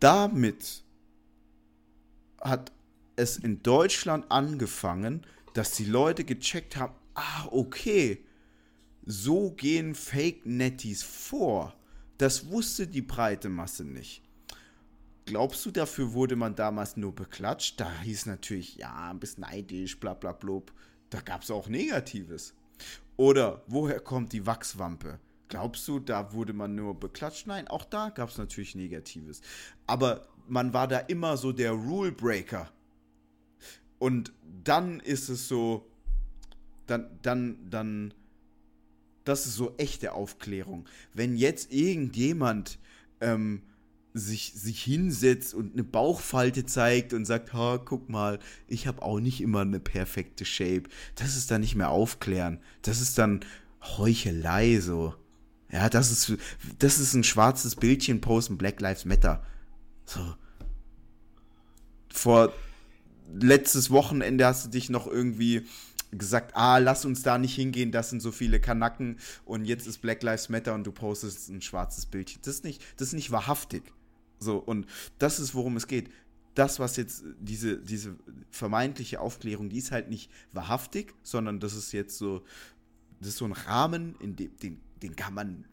Damit hat es in Deutschland angefangen, dass die Leute gecheckt haben, ah, okay, so gehen Fake Netties vor. Das wusste die breite Masse nicht. Glaubst du, dafür wurde man damals nur beklatscht? Da hieß natürlich, ja, ein bisschen neidisch, bla bla blub. Da gab es auch Negatives. Oder woher kommt die Wachswampe? Glaubst du, da wurde man nur beklatscht? Nein, auch da gab es natürlich Negatives. Aber man war da immer so der Rule Breaker. Und dann ist es so, dann, dann, dann, das ist so echte Aufklärung. Wenn jetzt irgendjemand ähm, sich, sich hinsetzt und eine Bauchfalte zeigt und sagt, ha, guck mal, ich habe auch nicht immer eine perfekte Shape. Das ist dann nicht mehr aufklären. Das ist dann Heuchelei so. Ja, das ist, das ist ein schwarzes Bildchen posten, Black Lives Matter. So. Vor letztes Wochenende hast du dich noch irgendwie gesagt, ah, lass uns da nicht hingehen, das sind so viele Kanacken und jetzt ist Black Lives Matter und du postest ein schwarzes Bildchen. Das ist nicht, das ist nicht wahrhaftig. So, und das ist, worum es geht. Das, was jetzt, diese, diese vermeintliche Aufklärung, die ist halt nicht wahrhaftig, sondern das ist jetzt so, das ist so ein Rahmen, in dem, den, den kann man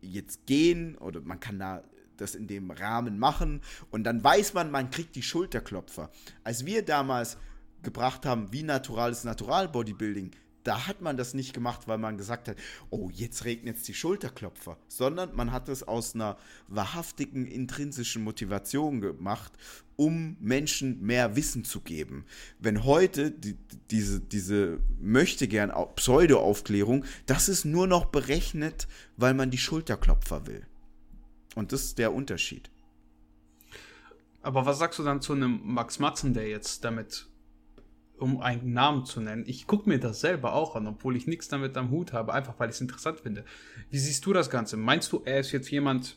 jetzt gehen oder man kann da das in dem Rahmen machen und dann weiß man, man kriegt die Schulterklopfer. Als wir damals gebracht haben, wie natural ist Natural Bodybuilding, da hat man das nicht gemacht, weil man gesagt hat, oh, jetzt regnet es die Schulterklopfer, sondern man hat es aus einer wahrhaftigen intrinsischen Motivation gemacht, um Menschen mehr Wissen zu geben. Wenn heute die, diese, diese möchte gern Pseudo-Aufklärung, das ist nur noch berechnet, weil man die Schulterklopfer will. Und das ist der Unterschied. Aber was sagst du dann zu einem Max Matzen, der jetzt damit um einen Namen zu nennen. Ich gucke mir das selber auch an, obwohl ich nichts damit am Hut habe, einfach weil ich es interessant finde. Wie siehst du das Ganze? Meinst du, er ist jetzt jemand,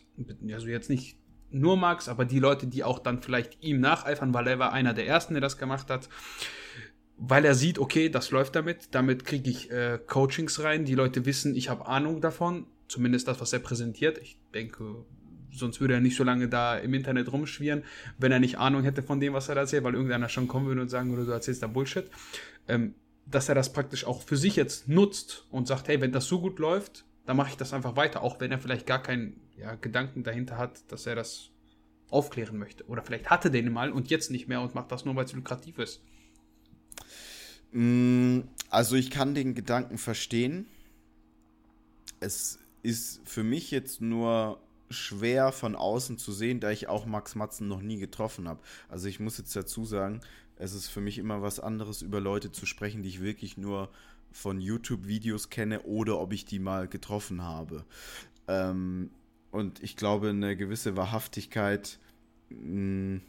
also jetzt nicht nur Max, aber die Leute, die auch dann vielleicht ihm nacheifern, weil er war einer der Ersten, der das gemacht hat, weil er sieht, okay, das läuft damit, damit kriege ich äh, Coachings rein, die Leute wissen, ich habe Ahnung davon, zumindest das, was er präsentiert. Ich denke, sonst würde er nicht so lange da im Internet rumschwirren, wenn er nicht Ahnung hätte von dem, was er da erzählt, weil irgendeiner schon kommen würde und sagen würde, du erzählst da Bullshit. Ähm, dass er das praktisch auch für sich jetzt nutzt und sagt, hey, wenn das so gut läuft, dann mache ich das einfach weiter, auch wenn er vielleicht gar keinen ja, Gedanken dahinter hat, dass er das aufklären möchte. Oder vielleicht hatte den mal und jetzt nicht mehr und macht das nur, weil es lukrativ ist. Mm, also ich kann den Gedanken verstehen. Es ist für mich jetzt nur schwer von außen zu sehen, da ich auch Max Matzen noch nie getroffen habe. Also ich muss jetzt dazu sagen, es ist für mich immer was anderes, über Leute zu sprechen, die ich wirklich nur von YouTube-Videos kenne oder ob ich die mal getroffen habe. Ähm, und ich glaube, eine gewisse Wahrhaftigkeit mh, mm,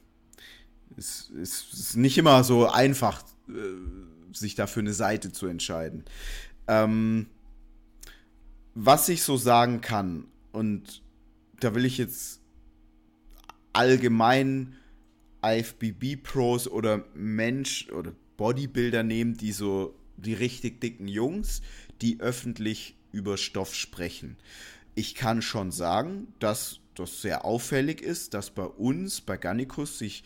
ist, ist, ist, nicht immer so einfach, äh, sich dafür eine Seite zu entscheiden. Ähm, was ich so sagen kann, und da will ich jetzt allgemein IFBB-Pros oder Mensch oder Bodybuilder nehmen, die so die richtig dicken Jungs, die öffentlich über Stoff sprechen. Ich kann schon sagen, dass das sehr auffällig ist, dass bei uns, bei Gannikus, sich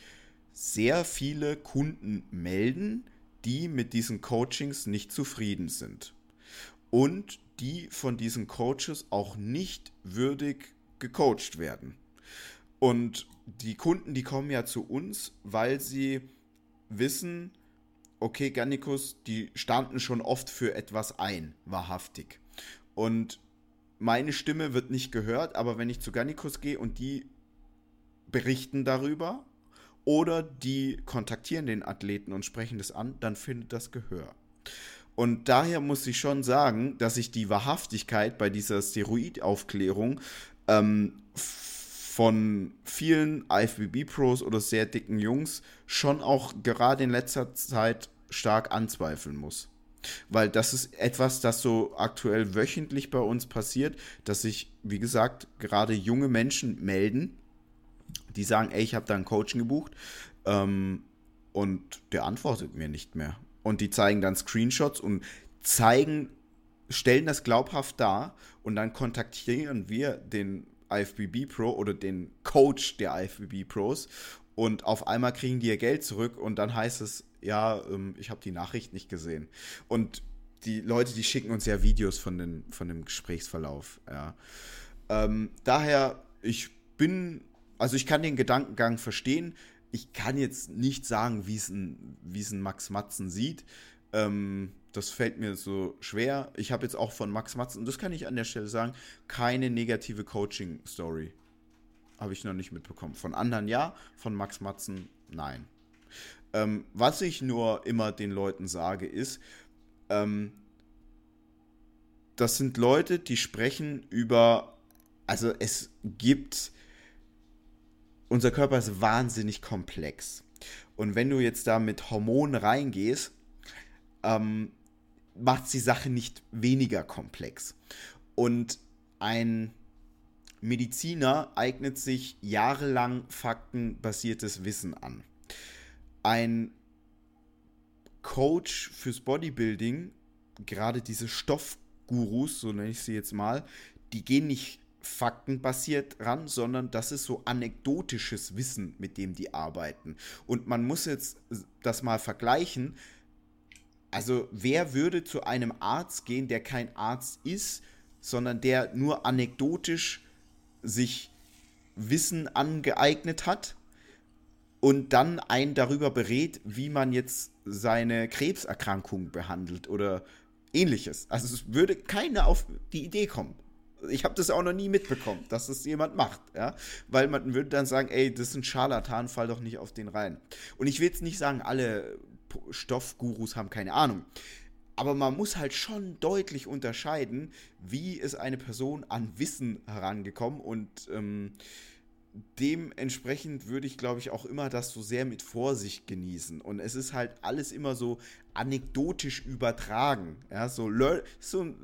sehr viele Kunden melden, die mit diesen Coachings nicht zufrieden sind. Und die von diesen Coaches auch nicht würdig gecoacht werden. Und die Kunden, die kommen ja zu uns, weil sie wissen, okay, Gannikus, die standen schon oft für etwas ein, wahrhaftig. Und meine Stimme wird nicht gehört, aber wenn ich zu Gannikus gehe und die berichten darüber oder die kontaktieren den Athleten und sprechen das an, dann findet das Gehör. Und daher muss ich schon sagen, dass ich die Wahrhaftigkeit bei dieser Steroidaufklärung ähm, von vielen IFBB-Pros oder sehr dicken Jungs schon auch gerade in letzter Zeit stark anzweifeln muss. Weil das ist etwas, das so aktuell wöchentlich bei uns passiert, dass sich, wie gesagt, gerade junge Menschen melden, die sagen, ey, ich habe da ein Coaching gebucht. Ähm, Und der antwortet mir nicht mehr. Und die zeigen dann Screenshots und zeigen, stellen das glaubhaft dar und dann kontaktieren wir den IFBB Pro oder den Coach der IFBB Pros und auf einmal kriegen die ihr Geld zurück und dann heißt es, ja, ähm, ich habe die Nachricht nicht gesehen. Und die Leute, die schicken uns ja Videos von, den, von dem Gesprächsverlauf. Ja. Ähm, daher, ich bin, also ich kann den Gedankengang verstehen. Ich kann jetzt nicht sagen, wie es ein, ein Max Matzen sieht. Ähm, das fällt mir so schwer. Ich habe jetzt auch von Max Matzen, das kann ich an der Stelle sagen, keine negative Coaching-Story. Habe ich noch nicht mitbekommen. Von anderen ja, von Max Matzen nein. Ähm, was ich nur immer den Leuten sage, ist, ähm, das sind Leute, die sprechen über, also es gibt, unser Körper ist wahnsinnig komplex. Und wenn du jetzt da mit Hormonen reingehst, ähm, macht die Sache nicht weniger komplex. Und ein Mediziner eignet sich jahrelang faktenbasiertes Wissen an. Ein Coach fürs Bodybuilding, gerade diese Stoffgurus, so nenne ich sie jetzt mal, die gehen nicht faktenbasiert ran, sondern das ist so anekdotisches Wissen, mit dem die arbeiten. Und man muss jetzt das mal vergleichen. Also wer würde zu einem Arzt gehen, der kein Arzt ist, sondern der nur anekdotisch sich Wissen angeeignet hat und dann einen darüber berät, wie man jetzt seine Krebserkrankung behandelt oder ähnliches. Also es würde keiner auf die Idee kommen. Ich habe das auch noch nie mitbekommen, dass das jemand macht, ja, weil man würde dann sagen, ey, das ist ein Scharlatan, fall doch nicht auf den rein. Und ich will jetzt nicht sagen, alle Stoffgurus haben keine Ahnung. Aber man muss halt schon deutlich unterscheiden, wie ist eine Person an Wissen herangekommen und ähm, dementsprechend würde ich, glaube ich, auch immer das so sehr mit Vorsicht genießen. Und es ist halt alles immer so anekdotisch übertragen. Ja, so, so äh,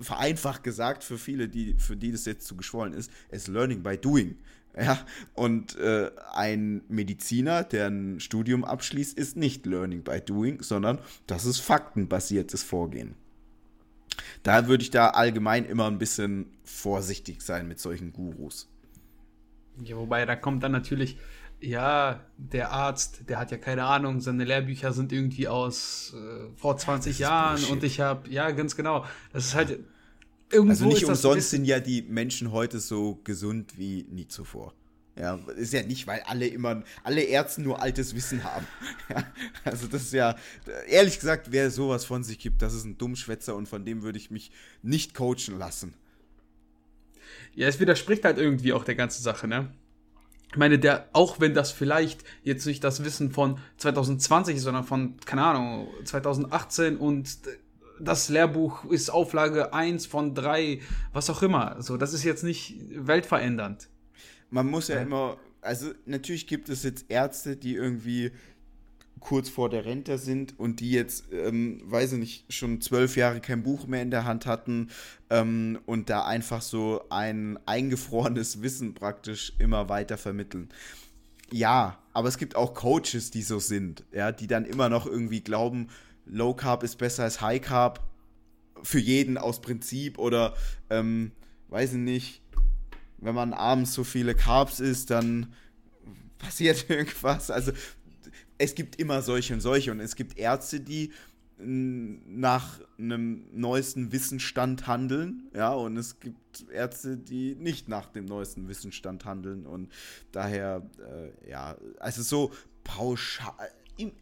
vereinfacht gesagt für viele, die, für die das jetzt zu geschwollen ist, es Learning by Doing. Ja, und äh, ein Mediziner, der ein Studium abschließt, ist nicht Learning by Doing, sondern das ist faktenbasiertes Vorgehen. Da würde ich da allgemein immer ein bisschen vorsichtig sein mit solchen Gurus. Ja, wobei, da kommt dann natürlich, ja, der Arzt, der hat ja keine Ahnung, seine Lehrbücher sind irgendwie aus äh, vor 20 Jahren Bullshit. und ich habe, ja, ganz genau. Das ist halt. Irgendwo also nicht umsonst sind ja die Menschen heute so gesund wie nie zuvor. Ja, ist ja nicht, weil alle immer, alle Ärzte nur altes Wissen haben. [LAUGHS] Ja, also das ist ja, ehrlich gesagt, wer sowas von sich gibt, das ist ein Dummschwätzer und von dem würde ich mich nicht coachen lassen. Ja, es widerspricht halt irgendwie auch der ganzen Sache, ne? Ich meine, der, auch wenn das vielleicht jetzt nicht das Wissen von 2020 ist, sondern von, keine Ahnung, 2018 und das Lehrbuch ist Auflage 1 von 3, was auch immer. So, das ist jetzt nicht weltverändernd. Man muss ja, ja immer, also natürlich gibt es jetzt Ärzte, die irgendwie kurz vor der Rente sind und die jetzt, ähm, weiß ich nicht, schon zwölf Jahre kein Buch mehr in der Hand hatten ähm, und da einfach so ein eingefrorenes Wissen praktisch immer weiter vermitteln. Ja, aber es gibt auch Coaches, die so sind, ja, die dann immer noch irgendwie glauben, Low Carb ist besser als High Carb für jeden aus Prinzip oder ähm, weiß ich nicht, wenn man abends so viele Carbs isst, dann passiert [LAUGHS] irgendwas. Also es gibt immer solche und solche und es gibt Ärzte, die nach einem neuesten Wissensstand handeln, ja, und es gibt Ärzte, die nicht nach dem neuesten Wissensstand handeln und daher, äh, ja, also so pauschal,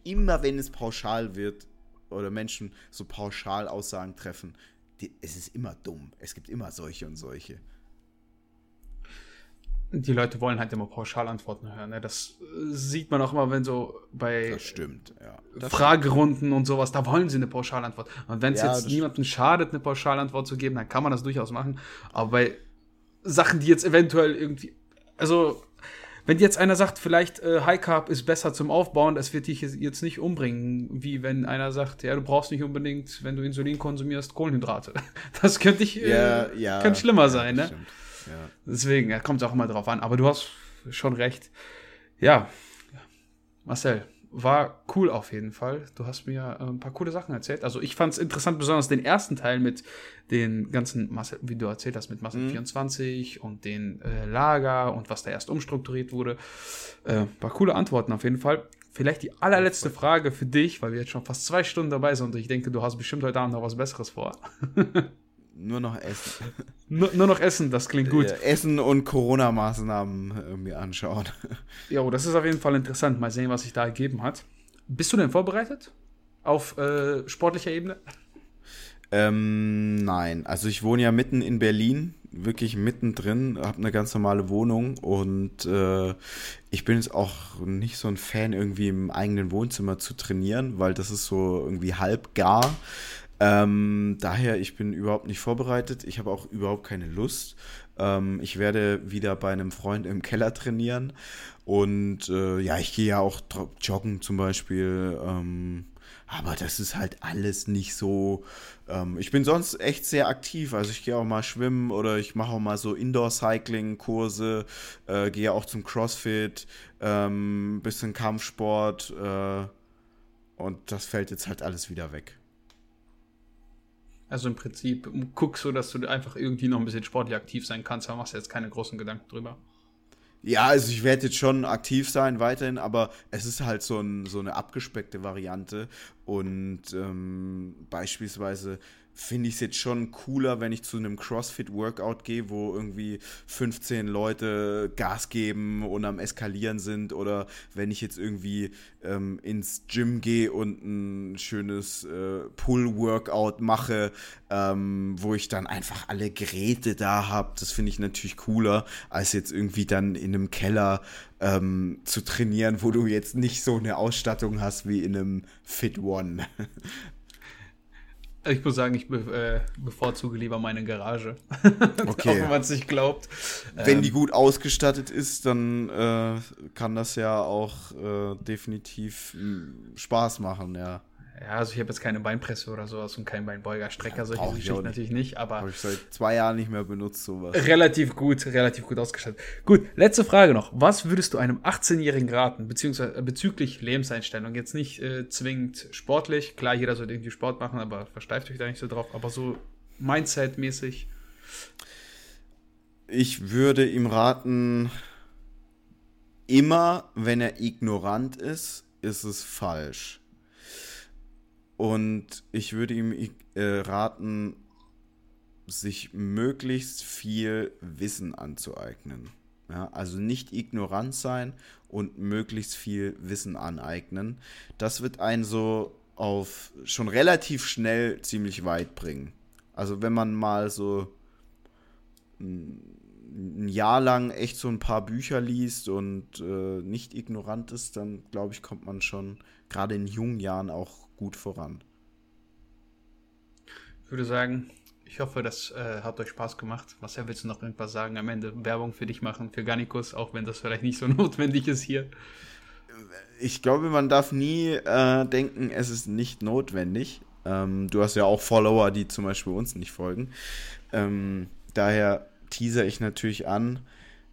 immer wenn es pauschal wird oder Menschen so pauschal Aussagen treffen, die, es ist immer dumm. Es gibt immer solche und solche die Leute wollen halt immer Pauschalantworten hören. Ne? Das sieht man auch immer, wenn so bei stimmt, ja. Fragerunden stimmt. und sowas, da wollen sie eine Pauschalantwort. Und wenn es ja, jetzt niemandem schadet, eine Pauschalantwort zu geben, dann kann man das durchaus machen. Aber bei Sachen, die jetzt eventuell irgendwie, also wenn jetzt einer sagt, vielleicht äh, High Carb ist besser zum Aufbauen, das wird dich jetzt nicht umbringen, wie wenn einer sagt, ja, du brauchst nicht unbedingt, wenn du Insulin konsumierst, Kohlenhydrate. [LAUGHS] Das könnte ich, äh, ja, ja, könnte schlimmer sein, ne? Stimmt. Ja. Deswegen, da kommt es auch immer drauf an. Aber du hast schon recht. Ja, Marcel, war cool auf jeden Fall. Du hast mir äh, ein paar coole Sachen erzählt. Also ich fand es interessant, besonders den ersten Teil mit den ganzen, Masse, wie du erzählt hast, mit Masse mhm. 24 und den äh, Lager und was da erst umstrukturiert wurde. Äh, paar coole Antworten auf jeden Fall. Vielleicht die allerletzte Frage für dich, weil wir jetzt schon fast zwei Stunden dabei sind und ich denke, du hast bestimmt heute Abend noch was Besseres vor. [LAUGHS] Nur noch Essen. [LAUGHS] Nur, nur, noch Essen, das klingt gut. Essen und Corona-Maßnahmen äh, mir anschauen. [LAUGHS] Ja, oh, das ist auf jeden Fall interessant. Mal sehen, was sich da ergeben hat. Bist du denn vorbereitet? Auf äh, sportlicher Ebene? Ähm, nein. Also ich wohne ja mitten in Berlin, wirklich mittendrin, habe eine ganz normale Wohnung und äh, ich bin jetzt auch nicht so ein Fan, irgendwie im eigenen Wohnzimmer zu trainieren, weil das ist so irgendwie halb gar. Ähm, daher, ich bin überhaupt nicht vorbereitet. Ich habe auch überhaupt keine Lust. Ähm, ich werde wieder bei einem Freund im Keller trainieren. Und äh, ja, ich gehe ja auch joggen zum Beispiel. Ähm, aber das ist halt alles nicht so. Ähm, ich bin sonst echt sehr aktiv. Also ich gehe auch mal schwimmen oder ich mache auch mal so Indoor-Cycling-Kurse, äh, gehe auch zum CrossFit, ähm, bisschen Kampfsport. Äh, und das fällt jetzt halt alles wieder weg. Also im Prinzip guckst du, dass du einfach irgendwie noch ein bisschen sportlich aktiv sein kannst, aber machst jetzt keine großen Gedanken drüber. Ja, also ich werde jetzt schon aktiv sein weiterhin, aber es ist halt so, ein, so eine abgespeckte Variante. Und ähm, beispielsweise finde ich es jetzt schon cooler, wenn ich zu einem CrossFit-Workout gehe, wo irgendwie 15 Leute Gas geben und am Eskalieren sind oder wenn ich jetzt irgendwie ähm, ins Gym gehe und ein schönes äh, Pull-Workout mache, ähm, wo ich dann einfach alle Geräte da habe. Das finde ich natürlich cooler, als jetzt irgendwie dann in einem Keller ähm, zu trainieren, wo du jetzt nicht so eine Ausstattung hast wie in einem Fit One. [LAUGHS] Ich muss sagen, ich be äh, bevorzuge lieber meine Garage. [LAUGHS] Okay. Auch wenn man es nicht glaubt. Wenn ähm, die gut ausgestattet ist, dann äh, kann das ja auch äh, definitiv hm, Spaß machen, ja. Ja, also ich habe jetzt keine Beinpresse oder sowas und keinen Beinbeuger, Strecker, ja, solche Geschichten natürlich nicht, aber. Habe ich seit zwei Jahren nicht mehr benutzt, sowas. Relativ gut, relativ gut ausgestattet. Gut, letzte Frage noch. Was würdest du einem 18-Jährigen raten, beziehungsweise äh, bezüglich Lebenseinstellung? Jetzt nicht äh, zwingend sportlich, klar, jeder sollte irgendwie Sport machen, aber versteift euch da nicht so drauf, aber so Mindset-mäßig. Ich würde ihm raten, immer wenn er ignorant ist, ist es falsch und ich würde ihm äh, raten, sich möglichst viel Wissen anzueignen. Ja, also nicht ignorant sein und möglichst viel Wissen aneignen. Das wird einen so auf schon relativ schnell ziemlich weit bringen. Also wenn man mal so ein Jahr lang echt so ein paar Bücher liest und äh, nicht ignorant ist, dann glaube ich, kommt man schon gerade in jungen Jahren auch gut voran. Ich würde sagen, ich hoffe, das äh, hat euch Spaß gemacht. Marcel, willst du noch irgendwas sagen? Am Ende Werbung für dich machen, für Garnicus, auch wenn das vielleicht nicht so [LAUGHS] notwendig ist hier. Ich glaube, man darf nie äh, denken, es ist nicht notwendig. Ähm, du hast ja auch Follower, die zum Beispiel uns nicht folgen. Ähm, daher teaser ich natürlich an,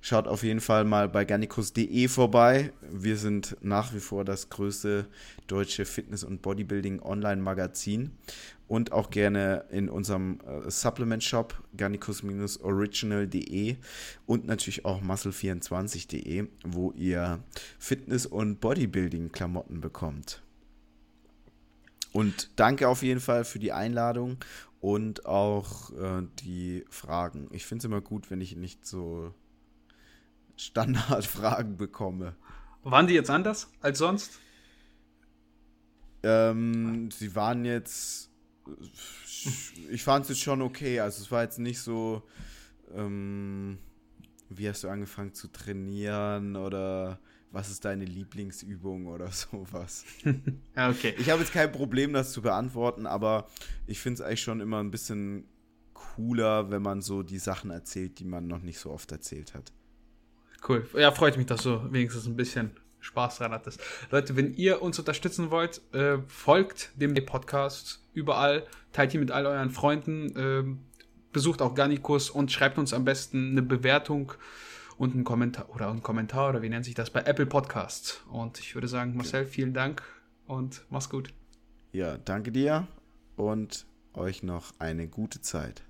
Schaut auf jeden Fall mal bei garnicus.de vorbei. Wir sind nach wie vor das größte deutsche Fitness- und Bodybuilding-Online-Magazin. Und auch gerne in unserem äh, Supplement-Shop garnicus-original.de und natürlich auch muscle24.de, wo ihr Fitness- und Bodybuilding-Klamotten bekommt. Und danke auf jeden Fall für die Einladung und auch äh, die Fragen. Ich finde es immer gut, wenn ich nicht so Standardfragen bekomme. Waren die jetzt anders als sonst? Ähm, sie waren jetzt. Ich fand es jetzt schon okay. Also, es war jetzt nicht so. Ähm, wie hast du angefangen zu trainieren oder was ist deine Lieblingsübung oder [LAUGHS] sowas. [LAUGHS] okay. Ich habe jetzt kein Problem, das zu beantworten, aber ich finde es eigentlich schon immer ein bisschen cooler, wenn man so die Sachen erzählt, die man noch nicht so oft erzählt hat. Cool. Ja, freut mich, dass du wenigstens ein bisschen Spaß dran hattest. Leute, wenn ihr uns unterstützen wollt, äh, folgt dem Podcast überall, teilt ihn mit all euren Freunden, äh, besucht auch Garnikus und schreibt uns am besten eine Bewertung und einen Kommentar oder einen Kommentar oder wie nennt sich das bei Apple Podcast. Und ich würde sagen, Marcel, vielen Dank und mach's gut. Ja, danke dir und euch noch eine gute Zeit.